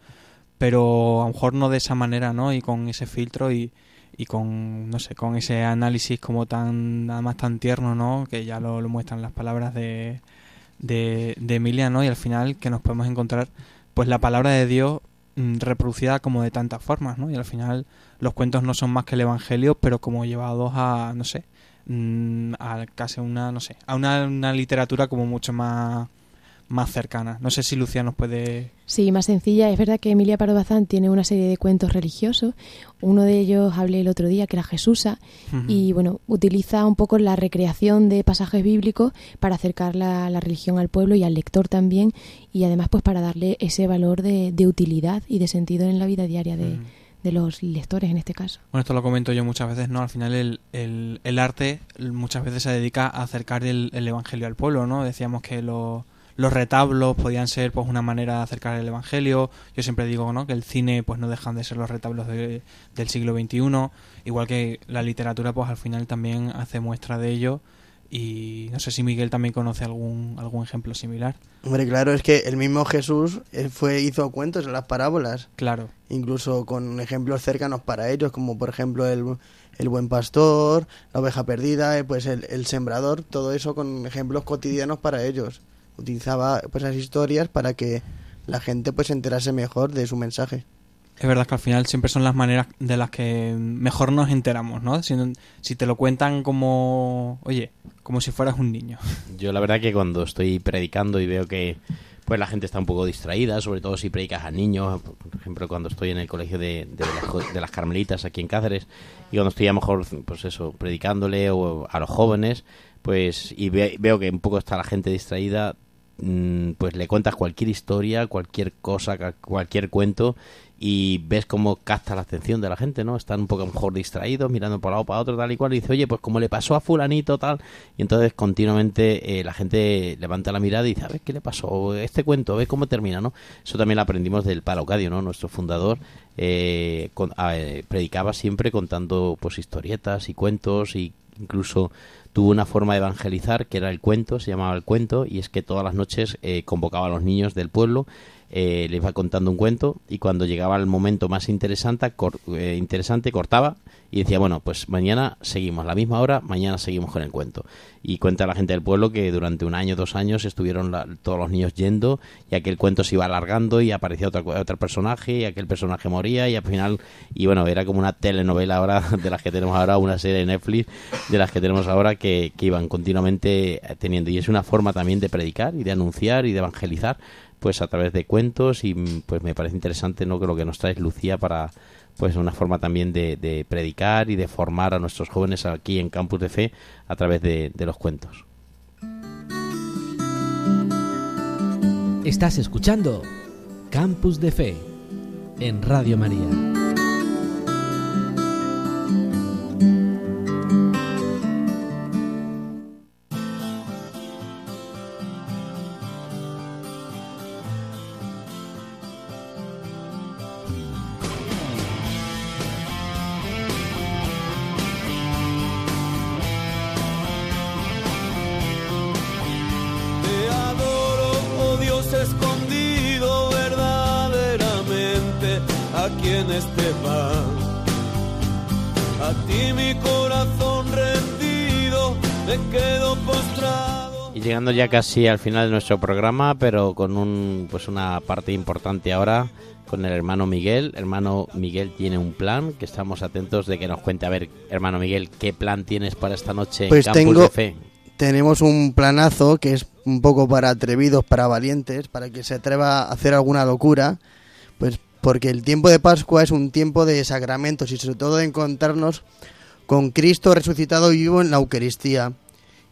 pero a lo mejor no de esa manera, ¿no? Y con ese filtro y, y con, no sé, con ese análisis como tan, nada más tan tierno, ¿no? Que ya lo, muestran las palabras de, de, de Emilia, ¿no? Y al final que nos podemos encontrar, pues la palabra de Dios mm, reproducida como de tantas formas, ¿no? Y al final los cuentos no son más que el Evangelio, pero como llevados a, no sé, mm, a casi una, no sé, a una, una literatura como mucho más más cercana. No sé si Lucía nos puede... Sí, más sencilla. Es verdad que Emilia Pardo Bazán tiene una serie de cuentos religiosos. Uno de ellos hablé el otro día, que era Jesusa, y bueno, utiliza un poco la recreación de pasajes bíblicos para acercar la, la religión al pueblo y al lector también, y además pues para darle ese valor de, de utilidad y de sentido en la vida diaria de, de los lectores en este caso. Bueno, esto lo comento yo muchas veces, ¿no? Al final el, el, el arte muchas veces se dedica a acercar el, el Evangelio al pueblo, ¿no? Decíamos que lo- los retablos podían ser pues una manera de acercar el Evangelio. Yo siempre digo, ¿no? Que el cine pues no dejan de ser los retablos de- del siglo XXI. Igual que la literatura pues al final también hace muestra de ello Y no sé si Miguel también conoce algún, algún ejemplo similar. Hombre, claro, es que el mismo Jesús él fue hizo cuentos en las parábolas. Claro. Incluso con ejemplos cercanos para ellos, como por ejemplo el, el buen pastor, la oveja perdida, eh, pues el, el sembrador, todo eso con ejemplos cotidianos para ellos. Utilizaba pues esas historias para que la gente pues se enterase mejor de su mensaje. Es verdad que al final siempre son las maneras de las que mejor nos enteramos, ¿no? Si, si te lo cuentan como, oye, como si fueras un niño. Yo la verdad que cuando estoy predicando y veo que pues la gente está un poco distraída, sobre todo si predicas a niños, por ejemplo cuando estoy en el colegio de, de, las, de las Carmelitas aquí en Cáceres y cuando estoy a lo mejor pues eso, predicándole o a los jóvenes, pues y ve, veo que un poco está la gente distraída, pues le cuentas cualquier historia, cualquier cosa, cualquier cuento y ves cómo capta la atención de la gente, ¿no? Están un poco mejor distraídos, mirando por un lado para otro, tal y cual, y dice, oye, pues como le pasó a fulanito, tal, y entonces continuamente eh, la gente levanta la mirada y dice, a ver, ¿qué le pasó? Este cuento, a cómo termina, ¿no? Eso también lo aprendimos del Palaucadio, ¿no? Nuestro fundador eh, con, eh, predicaba siempre contando, pues, historietas y cuentos y incluso tuvo una forma de evangelizar que era el cuento, se llamaba el cuento, y es que todas las noches eh, convocaba a los niños del pueblo eh, le iba contando un cuento y cuando llegaba el momento más interesante, cor, eh, interesante cortaba y decía, bueno, pues mañana seguimos, la misma hora, mañana seguimos con el cuento. Y cuenta la gente del pueblo que durante un año, dos años estuvieron la, todos los niños yendo y aquel cuento se iba alargando y aparecía otro, otro personaje y aquel personaje moría y al final, y bueno, era como una telenovela ahora de las que tenemos ahora, una serie de Netflix de las que tenemos ahora que, que iban continuamente teniendo. Y es una forma también de predicar y de anunciar y de evangelizar pues a través de cuentos y pues me parece interesante no que lo que nos traes Lucía para pues una forma también de, de, predicar y de formar a nuestros jóvenes aquí en Campus de Fe a través de, de los cuentos. Estás escuchando Campus de Fe en Radio María. Ya casi al final de nuestro programa, pero con un, pues una parte importante ahora con el hermano Miguel. Hermano Miguel tiene un plan que estamos atentos de que nos cuente. A ver, hermano Miguel, ¿qué plan tienes para esta noche pues en Campus tengo, de Fe? Tenemos un planazo que es un poco para atrevidos, para valientes, para que se atreva a hacer alguna locura. Pues porque el tiempo de Pascua es un tiempo de sacramentos y sobre todo de encontrarnos con Cristo resucitado y vivo en la Eucaristía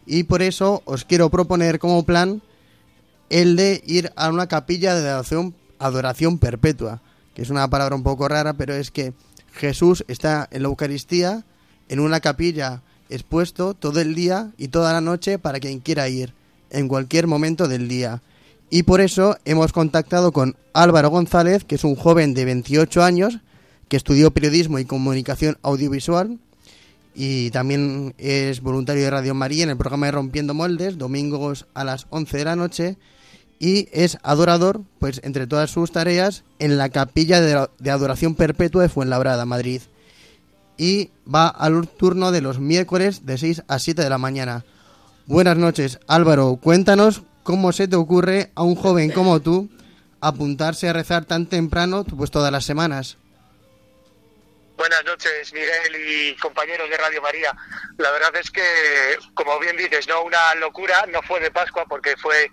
y por eso os quiero proponer como plan el de ir a una capilla de adoración, perpetua, que es una palabra un poco rara, pero es que Jesús está en la Eucaristía, en una capilla expuesto todo el día y toda la noche para quien quiera ir, en cualquier momento del día. Y por eso hemos contactado con Álvaro González, que es un joven de 28 años, que estudió periodismo y comunicación audiovisual y también es voluntario de Radio María en el programa de Rompiendo Moldes, domingos a las 11 de la noche, y es adorador, pues entre todas sus tareas, en la capilla de, adoración perpetua de Fuenlabrada, Madrid. Y va al turno de los miércoles de 6 a 7 de la mañana. Buenas noches, Álvaro, cuéntanos cómo se te ocurre a un joven como tú apuntarse a rezar tan temprano, pues todas las semanas. Buenas noches, Miguel y compañeros de Radio María. La verdad es que, como bien dices, no una locura, no fue de Pascua porque fue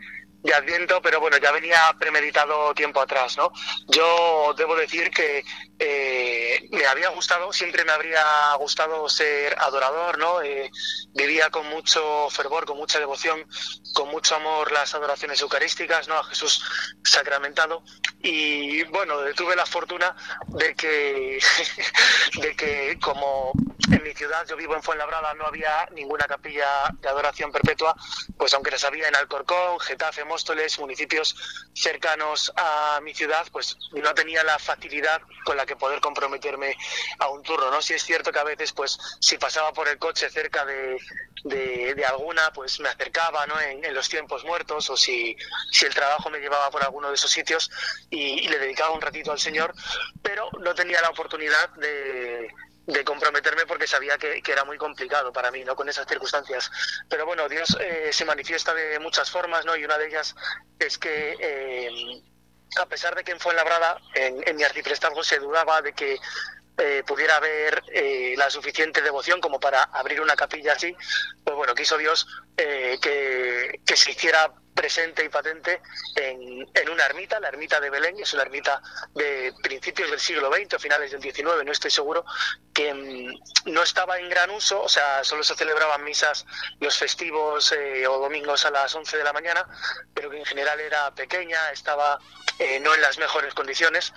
de Adviento, pero bueno, ya venía premeditado tiempo atrás, ¿no? Yo debo decir que eh, me había gustado, siempre me habría gustado ser adorador, ¿no? Eh, vivía con mucho fervor, con mucha devoción, con mucho amor las adoraciones eucarísticas, ¿no? A Jesús sacramentado. y bueno, tuve la fortuna de que, de que como en mi ciudad, yo vivo en Fuenlabrada, no había ninguna capilla de adoración perpetua, pues aunque las había en Alcorcón, Getafe, Móstoles, municipios cercanos a mi ciudad, pues no tenía la facilidad con la que poder comprometerme a un turno, ¿no? Si es cierto que a veces, pues si pasaba por el coche cerca de, de, alguna, pues me acercaba, ¿no? En, los tiempos muertos o si, si el trabajo me llevaba por alguno de esos sitios y, le dedicaba un ratito al Señor, pero no tenía la oportunidad de, de comprometerme porque sabía que, era muy complicado para mí, ¿no? Con esas circunstancias. Pero bueno, Dios eh, se manifiesta de muchas formas, ¿no? Y una de ellas es que eh, a pesar de que en Fuenlabrada, en, en mi arciprestazgo, se dudaba de que eh, pudiera haber la suficiente devoción como para abrir una capilla así, pues bueno, quiso Dios que, que se hiciera presente y patente en, en, una ermita, la ermita de Belén, es una ermita de principios del siglo XX o finales del XIX, no estoy seguro, que mm, no estaba en gran uso, o sea, solo se celebraban misas los festivos eh, o domingos a las 11 de la mañana, pero que en general era pequeña, estaba eh, no en las mejores condiciones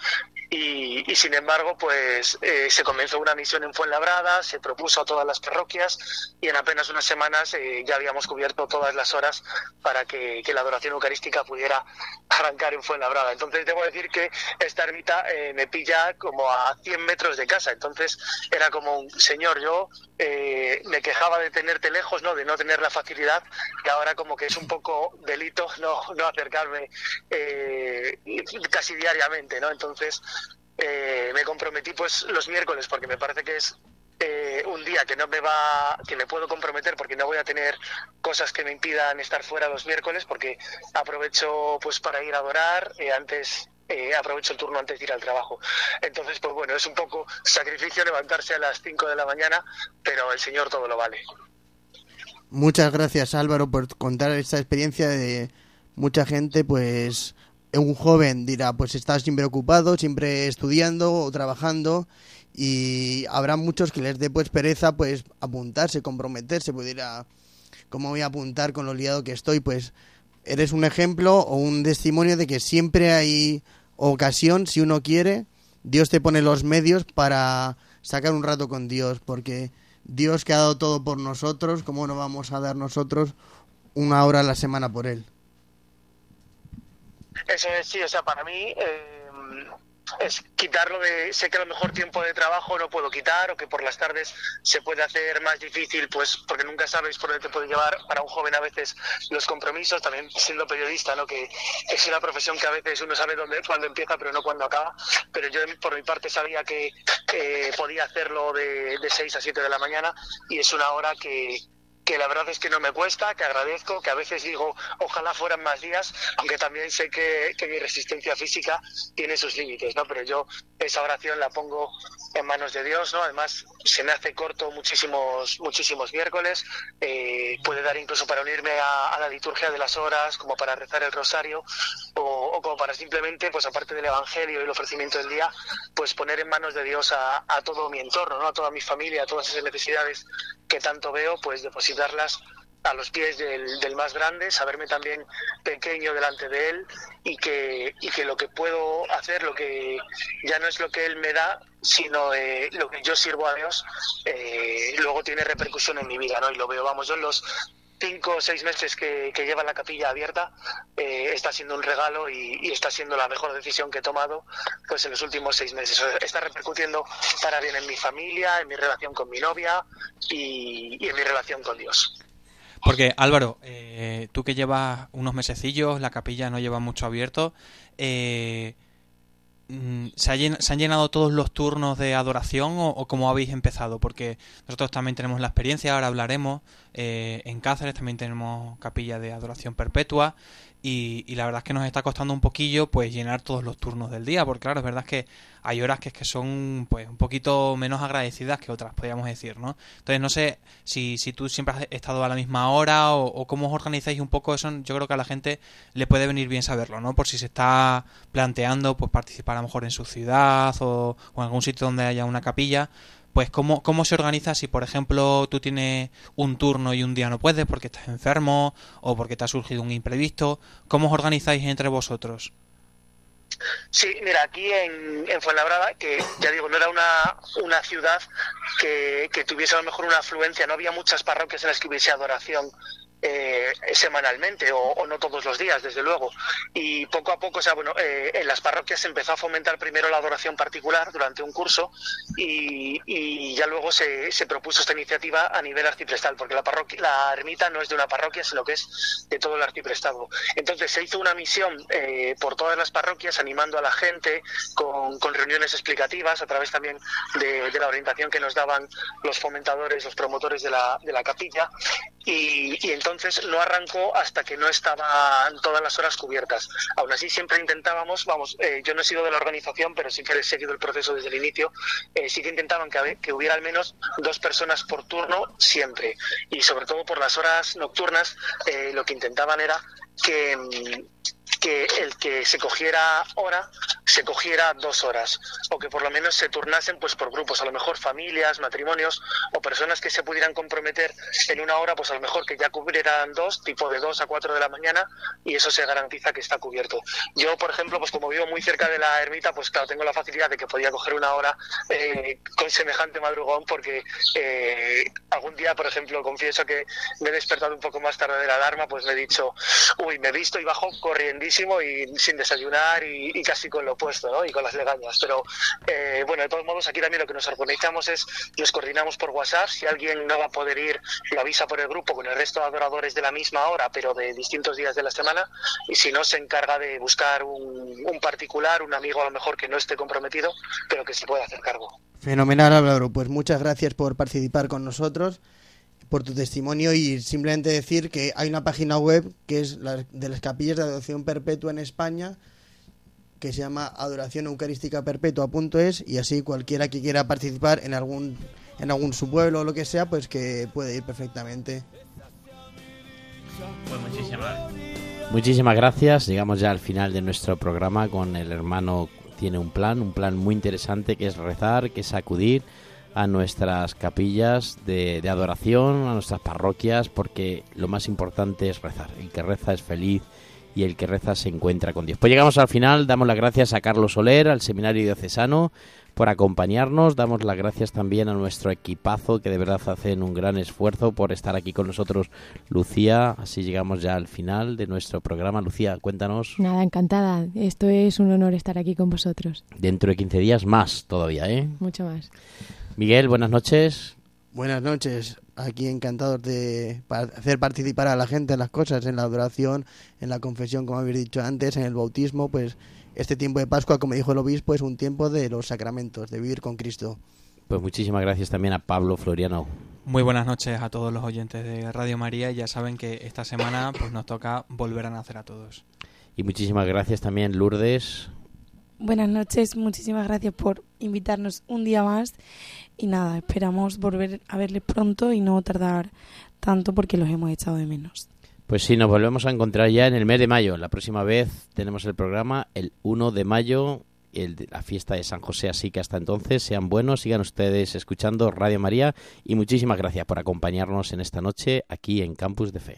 y, sin embargo, pues eh, se comenzó una misión en Fuenlabrada, se propuso a todas las parroquias y en apenas unas semanas ya habíamos cubierto todas las horas para que, la adoración eucarística pudiera arrancar en Fuenlabrada. Entonces, debo decir que esta ermita eh, me pilla como a 100 metros de casa. Entonces, era como un señor, yo me quejaba de tenerte lejos, ¿no? de no tener la facilidad y ahora como que es un poco delito no, no acercarme casi diariamente. ¿no? Entonces, eh, me comprometí pues los miércoles porque me parece que es eh, un día que no me va que me puedo comprometer porque no voy a tener cosas que me impidan estar fuera los miércoles porque aprovecho pues para ir a adorar eh, antes aprovecho el turno antes de ir al trabajo. Entonces, pues bueno, es un poco sacrificio levantarse a las 5 de la mañana, pero el Señor todo lo vale. Muchas gracias Álvaro por contar esta experiencia de mucha gente pues un joven dirá, pues está siempre ocupado, siempre estudiando o trabajando y habrá muchos que les dé pues pereza pues apuntarse, comprometerse, pues dirá, ¿cómo voy a apuntar con lo liado que estoy? Pues eres un ejemplo o un testimonio de que siempre hay ocasión, si uno quiere, Dios te pone los medios para sacar un rato con Dios, porque Dios que ha dado todo por nosotros, ¿cómo no vamos a dar nosotros una hora a la semana por Él? Eso es, sí, o sea, para mí eh, es quitarlo de, sé que a lo mejor tiempo de trabajo no puedo quitar o que por las tardes se puede hacer más difícil, pues porque nunca sabes por dónde te puede llevar para un joven a veces los compromisos, también siendo periodista, ¿no? que es una profesión que a veces uno sabe dónde, cuándo empieza pero no cuándo acaba, pero yo por mi parte sabía que podía hacerlo de, de 6 a 7 de la mañana y es una hora que, que la verdad es que no me cuesta, que agradezco, que a veces digo, ojalá fueran más días, aunque también sé que, mi resistencia física tiene sus límites, ¿no? Pero yo esa oración la pongo en manos de Dios, ¿no? Además, se me hace corto muchísimos, muchísimos miércoles, eh, puede dar incluso para unirme a, la liturgia de las horas, como para rezar el rosario, o, como para simplemente, pues aparte del Evangelio y el ofrecimiento del día, pues poner en manos de Dios a, todo mi entorno, ¿no? A toda mi familia, a todas esas necesidades que tanto veo, pues depositarlas a los pies del, más grande, saberme también pequeño delante de él y que, y que lo que puedo hacer, lo que ya no es lo que él me da, sino eh, lo que yo sirvo a Dios, eh, luego tiene repercusión en mi vida, ¿no? Y lo veo, vamos, yo en los cinco o seis meses que, lleva la capilla abierta eh, está siendo un regalo y, está siendo la mejor decisión que he tomado pues en los últimos seis meses. Está repercutiendo para bien en mi familia, en mi relación con mi novia y, en mi relación con Dios. Porque Álvaro, eh, tú que llevas unos mesecillos, la capilla no lleva mucho abierto, eh, ¿Se, han llenado todos los turnos de adoración o, cómo habéis empezado? Porque nosotros también tenemos la experiencia, ahora hablaremos. Eh, en Cáceres también tenemos capilla de adoración perpetua y, la verdad es que nos está costando un poquillo pues llenar todos los turnos del día, porque claro, es verdad que hay horas que, que son pues un poquito menos agradecidas que otras, podríamos decir, ¿no? Entonces no sé si, si tú siempre has estado a la misma hora o, cómo os organizáis un poco eso, yo creo que a la gente le puede venir bien saberlo, ¿no? Por si se está planteando pues participar a lo mejor en su ciudad o, o en algún sitio donde haya una capilla, pues ¿cómo, cómo se organiza si, por ejemplo, tú tienes un turno y un día no puedes porque estás enfermo o porque te ha surgido un imprevisto? ¿Cómo os organizáis entre vosotros? Sí, mira, aquí en, en Fuenlabrada, que ya digo, no era una, una ciudad que, que tuviese a lo mejor una afluencia, no había muchas parroquias en las que hubiese adoración eh, semanalmente o, no todos los días, desde luego. Y poco a poco, o sea, bueno, eh, en las parroquias se empezó a fomentar primero la adoración particular durante un curso y, ya luego se, se propuso esta iniciativa a nivel arciprestal, porque la, parroquia, la ermita no es de una parroquia, sino que es de todo el arciprestado. Entonces se hizo una misión eh, por todas las parroquias animando a la gente con, con reuniones explicativas a través también de, la orientación que nos daban los fomentadores, los promotores de la, de la capilla y entonces no arrancó hasta que no estaban todas las horas cubiertas. Aún así siempre intentábamos, vamos, eh, yo no he sido de la organización, pero sí que he seguido el proceso desde el inicio, eh, sí que intentaban que, que hubiera al menos dos personas por turno siempre. Y sobre todo por las horas nocturnas, eh, lo que intentaban era que, que el que se cogiera hora se cogiera dos horas o que por lo menos se turnasen pues por grupos a lo mejor familias matrimonios o personas que se pudieran comprometer en una hora pues a lo mejor que ya cubrieran dos tipo de dos a cuatro de la mañana y eso se garantiza que está cubierto. Yo por ejemplo pues como vivo muy cerca de la ermita pues claro tengo la facilidad de que podía coger una hora eh, con semejante madrugón porque eh, algún día por ejemplo confieso que me he despertado un poco más tarde de la alarma pues me he dicho uy me he visto y bajo corriendísimo y sin desayunar y, y casi con lo opuesto ¿no? y con las legañas. Pero eh, bueno de todos modos aquí también lo que nos organizamos es nos coordinamos por WhatsApp. Si alguien no va a poder ir lo avisa por el grupo con el resto de adoradores de la misma hora pero de distintos días de la semana. Y si no se encarga de buscar un, un particular un amigo a lo mejor que no esté comprometido pero que se pueda hacer cargo. Fenomenal, Álvaro. Pues muchas gracias por participar con nosotros, por tu testimonio y simplemente decir que hay una página web que es la de las capillas de adoración perpetua en España que se llama adoracióneucarísticaperpetua.es y así cualquiera que quiera participar en algún en algún su pueblo o lo que sea, pues que puede ir perfectamente. Pues muchísimas, muchísimas gracias. Llegamos ya al final de nuestro programa con el hermano tiene un plan, un plan muy interesante que es rezar, que es acudir a nuestras capillas de, de adoración, a nuestras parroquias, porque lo más importante es rezar. El que reza es feliz y el que reza se encuentra con Dios. Pues llegamos al final, damos las gracias a Carlos Soler, al Seminario Diocesano, por acompañarnos. Damos las gracias también a nuestro equipazo que de verdad hacen un gran esfuerzo por estar aquí con nosotros, Lucía. Así llegamos ya al final de nuestro programa. Lucía, cuéntanos. Nada, encantada. Esto es un honor estar aquí con vosotros. Dentro de 15 días más todavía, ¿eh? Mucho más. Miguel, buenas noches. Buenas noches, aquí encantados de hacer participar a la gente en las cosas, en la adoración, en la confesión, como habéis dicho antes, en el bautismo, pues este tiempo de Pascua, como dijo el obispo, es un tiempo de los sacramentos, de vivir con Cristo. Pues muchísimas gracias también a Pablo Floriano. Muy buenas noches a todos los oyentes de Radio María. Ya saben que esta semana pues nos toca volver a nacer a todos. Y muchísimas gracias también, Lourdes. Buenas noches, muchísimas gracias por invitarnos un día más y nada, esperamos volver a verles pronto y no tardar tanto porque los hemos echado de menos. Pues sí, nos volvemos a encontrar ya en el mes de mayo. La próxima vez tenemos el programa el 1 de mayo, el de la fiesta de San José. Así que hasta entonces sean buenos, sigan ustedes escuchando Radio María y muchísimas gracias por acompañarnos en esta noche aquí en Campus de Fe.